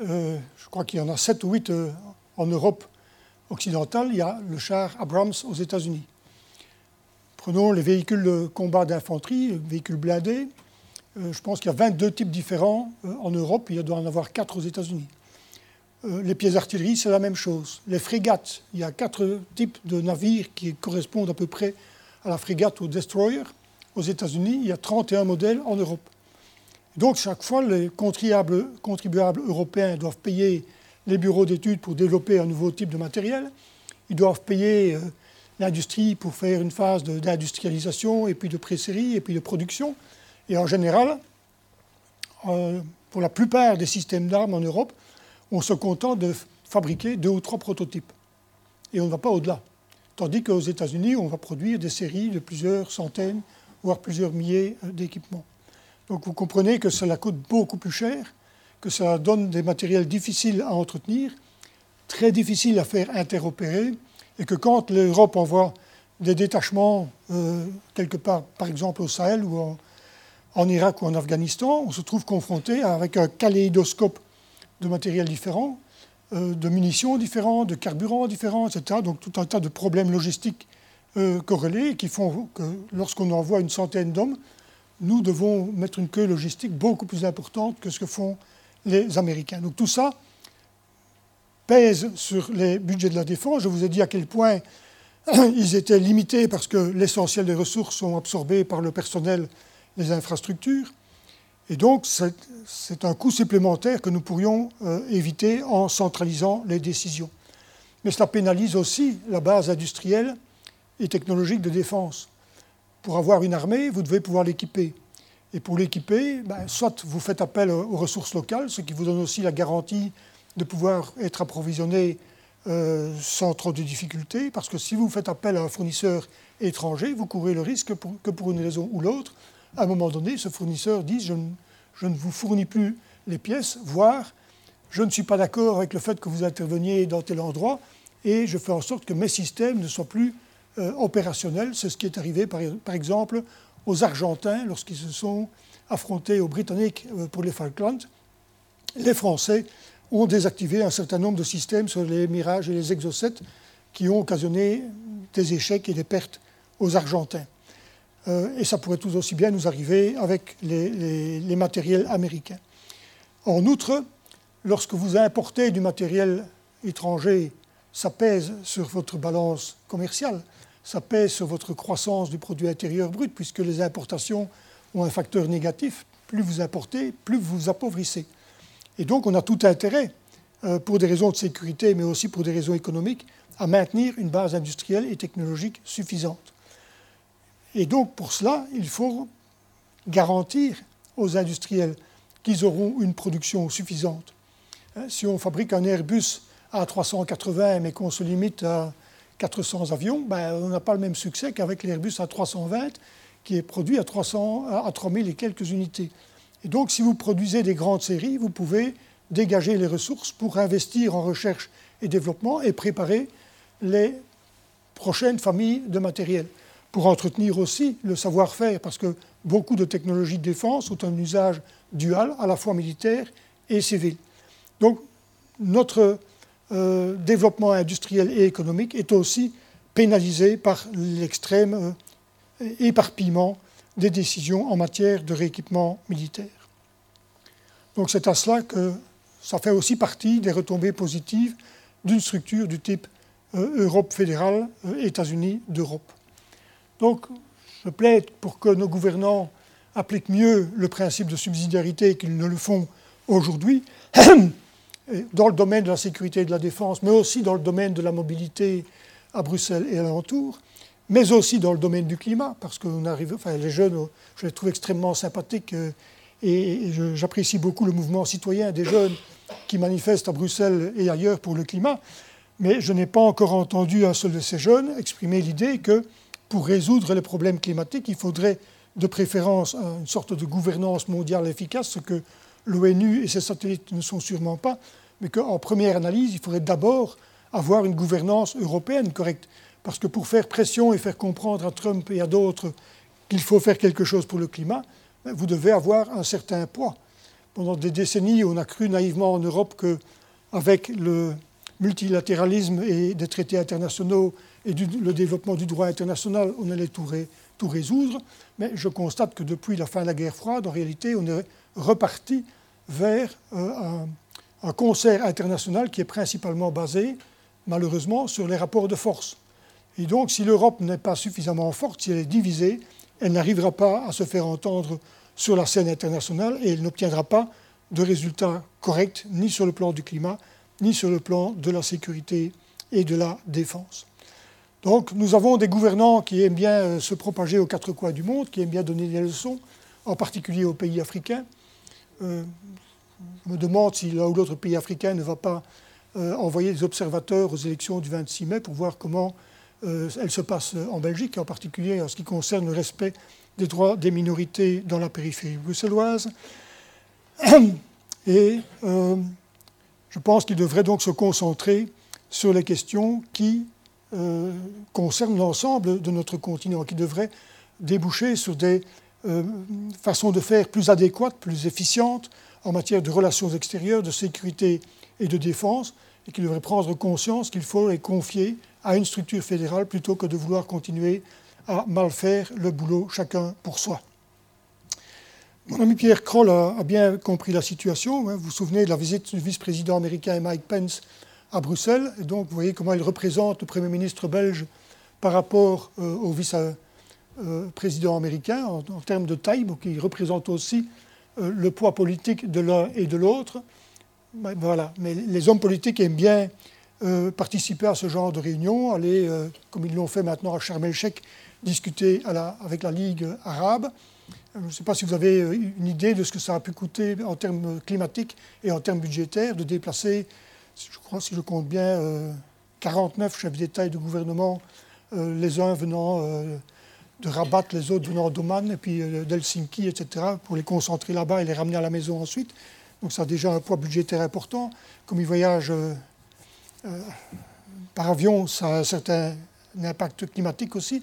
Euh, je crois qu'il y en a 7 ou 8 euh, en Europe occidentale. Il y a le char Abrams aux États-Unis. Prenons les véhicules de combat d'infanterie, les véhicules blindés. Euh, je pense qu'il y a 22 types différents euh, en Europe, il doit en avoir 4 aux États-Unis. Euh, les pièces d'artillerie, c'est la même chose. Les frégates, il y a 4 types de navires qui correspondent à peu près à la frégate ou au destroyer. Aux États-Unis, il y a 31 modèles en Europe. Donc chaque fois, les contribuables, contribuables européens doivent payer les bureaux d'études pour développer un nouveau type de matériel. Ils doivent payer l'industrie pour faire une phase d'industrialisation et puis de pré-série et puis de production. Et en général, euh, pour la plupart des systèmes d'armes en Europe, on se contente de fabriquer deux ou trois prototypes. Et on ne va pas au-delà. Tandis qu'aux États-Unis, on va produire des séries de plusieurs centaines, voire plusieurs milliers euh, d'équipements. Donc vous comprenez que cela coûte beaucoup plus cher, que cela donne des matériels difficiles à entretenir, très difficiles à faire interopérer, et que quand l'Europe envoie des détachements euh, quelque part, par exemple au Sahel ou en, Irak ou en Afghanistan, on se trouve confronté avec un kaléidoscope de matériel différents, euh, de munitions différents, de carburants différents, etc. Donc tout un tas de problèmes logistiques euh, corrélés qui font que lorsqu'on envoie une centaine d'hommes, nous devons mettre une queue logistique beaucoup plus importante que ce que font les Américains. Donc tout ça pèse sur les budgets de la défense. Je vous ai dit à quel point [clears throat] ils étaient limités parce que l'essentiel des ressources sont absorbées par le personnel, les infrastructures. Et donc c'est un coût supplémentaire que nous pourrions euh, éviter en centralisant les décisions. Mais cela pénalise aussi la base industrielle et technologique de défense. Pour avoir une armée, vous devez pouvoir l'équiper. Et pour l'équiper, ben, soit vous faites appel aux ressources locales, ce qui vous donne aussi la garantie de pouvoir être approvisionné euh, sans trop de difficultés, parce que si vous faites appel à un fournisseur étranger, vous courez le risque que pour une raison ou l'autre, à un moment donné, ce fournisseur dise je, je ne vous fournis plus les pièces, voire je ne suis pas d'accord avec le fait que vous interveniez dans tel endroit, et je fais en sorte que mes systèmes ne soient plus euh, opérationnel. C'est ce qui est arrivé, par, exemple, aux Argentins lorsqu'ils se sont affrontés aux Britanniques euh, pour les Falklands. Les Français ont désactivé un certain nombre de systèmes sur les Mirages et les Exocet qui ont occasionné des échecs et des pertes aux Argentins. Euh, et ça pourrait tout aussi bien nous arriver avec les, les, matériels américains. En outre, lorsque vous importez du matériel étranger, ça pèse sur votre balance commerciale ça pèse sur votre croissance du produit intérieur brut, puisque les importations ont un facteur négatif. Plus vous importez, plus vous vous appauvrissez. Et donc on a tout intérêt, euh, pour des raisons de sécurité, mais aussi pour des raisons économiques, à maintenir une base industrielle et technologique suffisante. Et donc pour cela, il faut garantir aux industriels qu'ils auront une production suffisante. Hein, si on fabrique un Airbus A380 mais qu'on se limite à 400 avions, ben, on n'a pas le même succès qu'avec l'Airbus A320 qui est produit à, 300, à 3000 et quelques unités. Et donc, si vous produisez des grandes séries, vous pouvez dégager les ressources pour investir en recherche et développement et préparer les prochaines familles de matériel, pour entretenir aussi le savoir-faire, parce que beaucoup de technologies de défense ont un usage dual, à la fois militaire et civil. Donc, notre euh, développement industriel et économique est aussi pénalisé par l'extrême euh, éparpillement des décisions en matière de rééquipement militaire. Donc c'est à cela que ça fait aussi partie des retombées positives d'une structure du type euh, Europe fédérale, États-Unis d'Europe. Donc je plaide pour que nos gouvernants appliquent mieux le principe de subsidiarité qu'ils ne le font aujourd'hui. [clears throat] dans le domaine de la sécurité et de la défense, mais aussi dans le domaine de la mobilité à Bruxelles et alentour, mais aussi dans le domaine du climat, parce que les jeunes, je les trouve extrêmement sympathiques euh, et j'apprécie beaucoup le mouvement citoyen des jeunes qui manifestent à Bruxelles et ailleurs pour le climat, mais je n'ai pas encore entendu un seul de ces jeunes exprimer l'idée que pour résoudre les problèmes climatiques, il faudrait de préférence une sorte de gouvernance mondiale efficace, ce que l'ONU et ses satellites ne sont sûrement pas, mais qu'en première analyse, il faudrait d'abord avoir une gouvernance européenne correcte. Parce que pour faire pression et faire comprendre à Trump et à d'autres qu'il faut faire quelque chose pour le climat, ben, vous devez avoir un certain poids. Pendant des décennies, on a cru naïvement en Europe qu'avec le multilatéralisme et des traités internationaux et le développement du droit international, on allait tout, tout résoudre. Mais je constate que depuis la fin de la guerre froide, en réalité, on est reparti vers euh, un, concert international qui est principalement basé, malheureusement, sur les rapports de force. Et donc, si l'Europe n'est pas suffisamment forte, si elle est divisée, elle n'arrivera pas à se faire entendre sur la scène internationale et il n'obtiendra pas de résultats corrects ni sur le plan du climat, ni sur le plan de la sécurité et de la défense. Donc nous avons des gouvernants qui aiment bien euh, se propager aux quatre coins du monde, qui aiment bien donner des leçons, en particulier aux pays africains. Euh, je me demande si l'un ou l'autre pays africain ne va pas euh, envoyer des observateurs aux élections du 26 mai pour voir comment elles se passent en Belgique, en particulier en ce qui concerne le respect des droits des minorités dans la périphérie bruxelloise. Et je pense qu'il devrait donc se concentrer sur les questions qui euh, concernent l'ensemble de notre continent, qui devraient déboucher sur des euh, façons de faire plus adéquates, plus efficientes en matière de relations extérieures, de sécurité et de défense, et qui devraient prendre conscience qu'il faut les confier à une structure fédérale plutôt que de vouloir continuer à mal faire le boulot chacun pour soi. Mon ami Pierre Kroll a, bien compris la situation. Hein. Vous vous souvenez de la visite du vice-président américain Mike Pence à Bruxelles. Et donc, vous voyez comment il représente le Premier ministre belge par rapport euh, au vice-président américain en, termes de taille. Donc, il représente aussi euh, le poids politique de l'un et de l'autre. Voilà. Mais les hommes politiques aiment bien euh, participer à ce genre de réunion, aller, comme ils l'ont fait maintenant à Sharm el-Sheikh, discuter avec la Ligue arabe. Je ne sais pas si vous avez une idée de ce que ça a pu coûter en termes climatiques et en termes budgétaires de déplacer, je crois, si je compte bien, 49 euh, chefs d'État et de gouvernement, euh, les uns venant euh, de Rabat, les autres venant d'Oman et puis d'Helsinki, etc., pour les concentrer là-bas et les ramener à la maison ensuite. Donc ça a déjà un poids budgétaire important. Comme ils voyagent par avion, ça a un certain impact climatique aussi.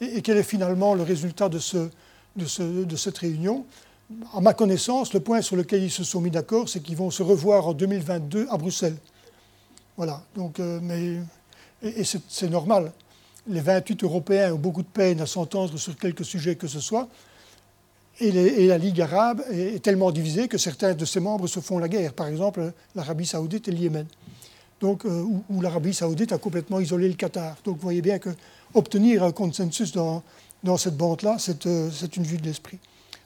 et quel est finalement le résultat de ce de, cette réunion? À ma connaissance, le point sur lequel ils se sont mis d'accord, c'est qu'ils vont se revoir en 2022 à Bruxelles. Voilà. Donc, euh, mais, et, c'est normal. Les 28 Européens ont beaucoup de peine à s'entendre sur quelque sujet que ce soit. Et, la Ligue arabe est, tellement divisée que certains de ses membres se font la guerre. Par exemple, l'Arabie saoudite et le Yémen. Donc, euh, où, l'Arabie saoudite a complètement isolé le Qatar. Donc vous voyez bien que obtenir un consensus dans, cette bande-là, euh, c'est une vue de l'esprit.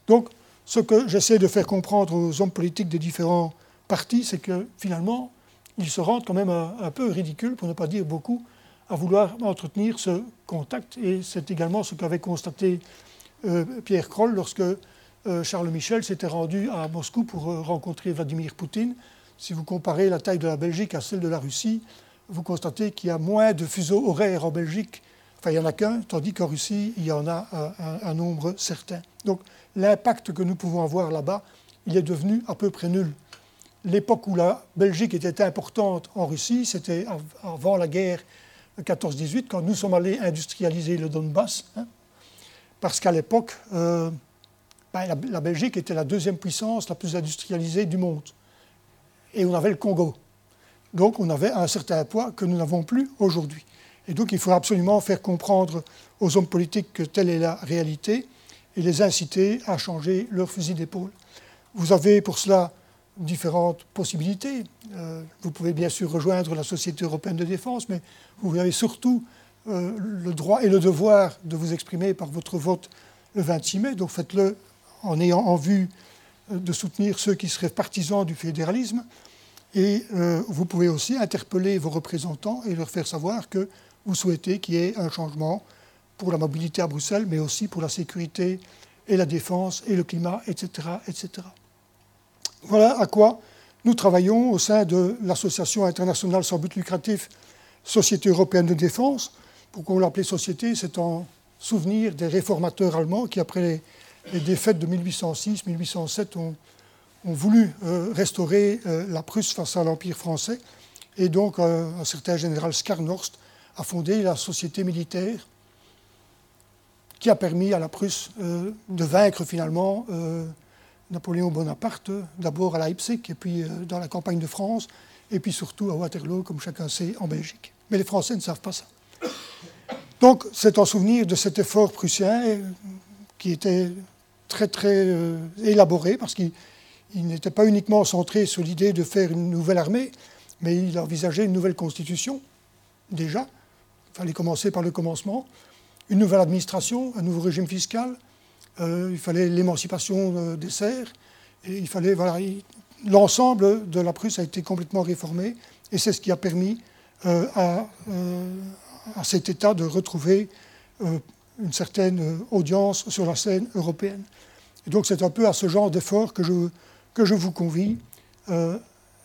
Donc, ce que j'essaie de faire comprendre aux hommes politiques des différents partis, c'est que finalement, ils se rendent quand même un, peu ridicule, pour ne pas dire beaucoup, à vouloir entretenir ce contact. Et c'est également ce qu'avait constaté euh, Pierre Kroll lorsque Charles Michel s'était rendu à Moscou pour rencontrer Vladimir Poutine. Si vous comparez la taille de la Belgique à celle de la Russie, vous constatez qu'il y a moins de fuseaux horaires en Belgique Enfin, il n'y en a qu'un, tandis qu'en Russie, il y en a un, nombre certain. Donc l'impact que nous pouvons avoir là-bas, il est devenu à peu près nul. L'époque où la Belgique était importante en Russie, c'était avant la guerre 14-18, quand nous sommes allés industrialiser le Donbass, hein, parce qu'à l'époque, euh, ben, la, la, Belgique était la deuxième puissance la plus industrialisée du monde. Et on avait le Congo. Donc on avait un certain poids que nous n'avons plus aujourd'hui. Et donc il faut absolument faire comprendre aux hommes politiques que telle est la réalité et les inciter à changer leur fusil d'épaule. Vous avez pour cela différentes possibilités. Euh, vous pouvez bien sûr rejoindre la Société européenne de défense, mais vous avez surtout euh, le droit et le devoir de vous exprimer par votre vote le 26 mai. Donc faites-le en ayant en vue de soutenir ceux qui seraient partisans du fédéralisme. Et vous pouvez aussi interpeller vos représentants et leur faire savoir que vous souhaitez qu'il y ait un changement pour la mobilité à Bruxelles, mais aussi pour la sécurité et la défense et le climat, etc. etc. Voilà à quoi nous travaillons au sein de l'Association internationale sans but lucratif Société européenne de défense. Pourquoi on l'appelait société? C'est en souvenir des réformateurs allemands qui, après les, défaites de 1806-1807, ont, voulu euh, restaurer euh, la Prusse face à l'Empire français. Et donc, euh, un certain général Skarnorst a fondé la société militaire qui a permis à la Prusse de vaincre finalement Napoléon Bonaparte, d'abord à Leipzig, et puis dans la campagne de France, et puis surtout à Waterloo, comme chacun sait, en Belgique. Mais les Français ne savent pas ça. Donc c'est en souvenir de cet effort prussien qui était très très élaboré, parce qu'il n'était pas uniquement centré sur l'idée de faire une nouvelle armée, mais il envisageait une nouvelle constitution, déjà, il fallait commencer par le commencement. Une nouvelle administration, un nouveau régime fiscal, il fallait l'émancipation des serfs, et il fallait, l'ensemble de la Prusse a été complètement réformé, et c'est ce qui a permis à, cet État de retrouver une certaine audience sur la scène européenne. Et donc c'est un peu à ce genre d'effort que je, que je vous convie.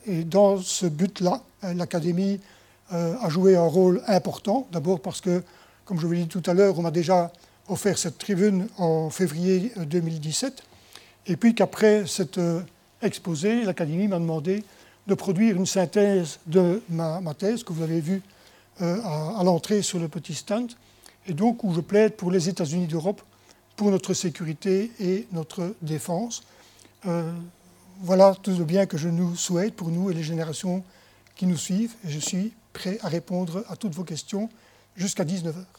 et dans ce but-là, l'Académie a joué un rôle important, d'abord parce que comme je vous l'ai dit tout à l'heure, on m'a déjà offert cette tribune en février 2017, et puis qu'après cet euh, exposé, l'Académie m'a demandé de produire une synthèse de ma, thèse, que vous avez vue euh, à, l'entrée sur le petit stand, et donc où je plaide pour les États-Unis d'Europe, pour notre sécurité et notre défense. Euh, voilà tout le bien que je nous souhaite pour nous et les générations qui nous suivent, et je suis prêt à répondre à toutes vos questions jusqu'à 19h.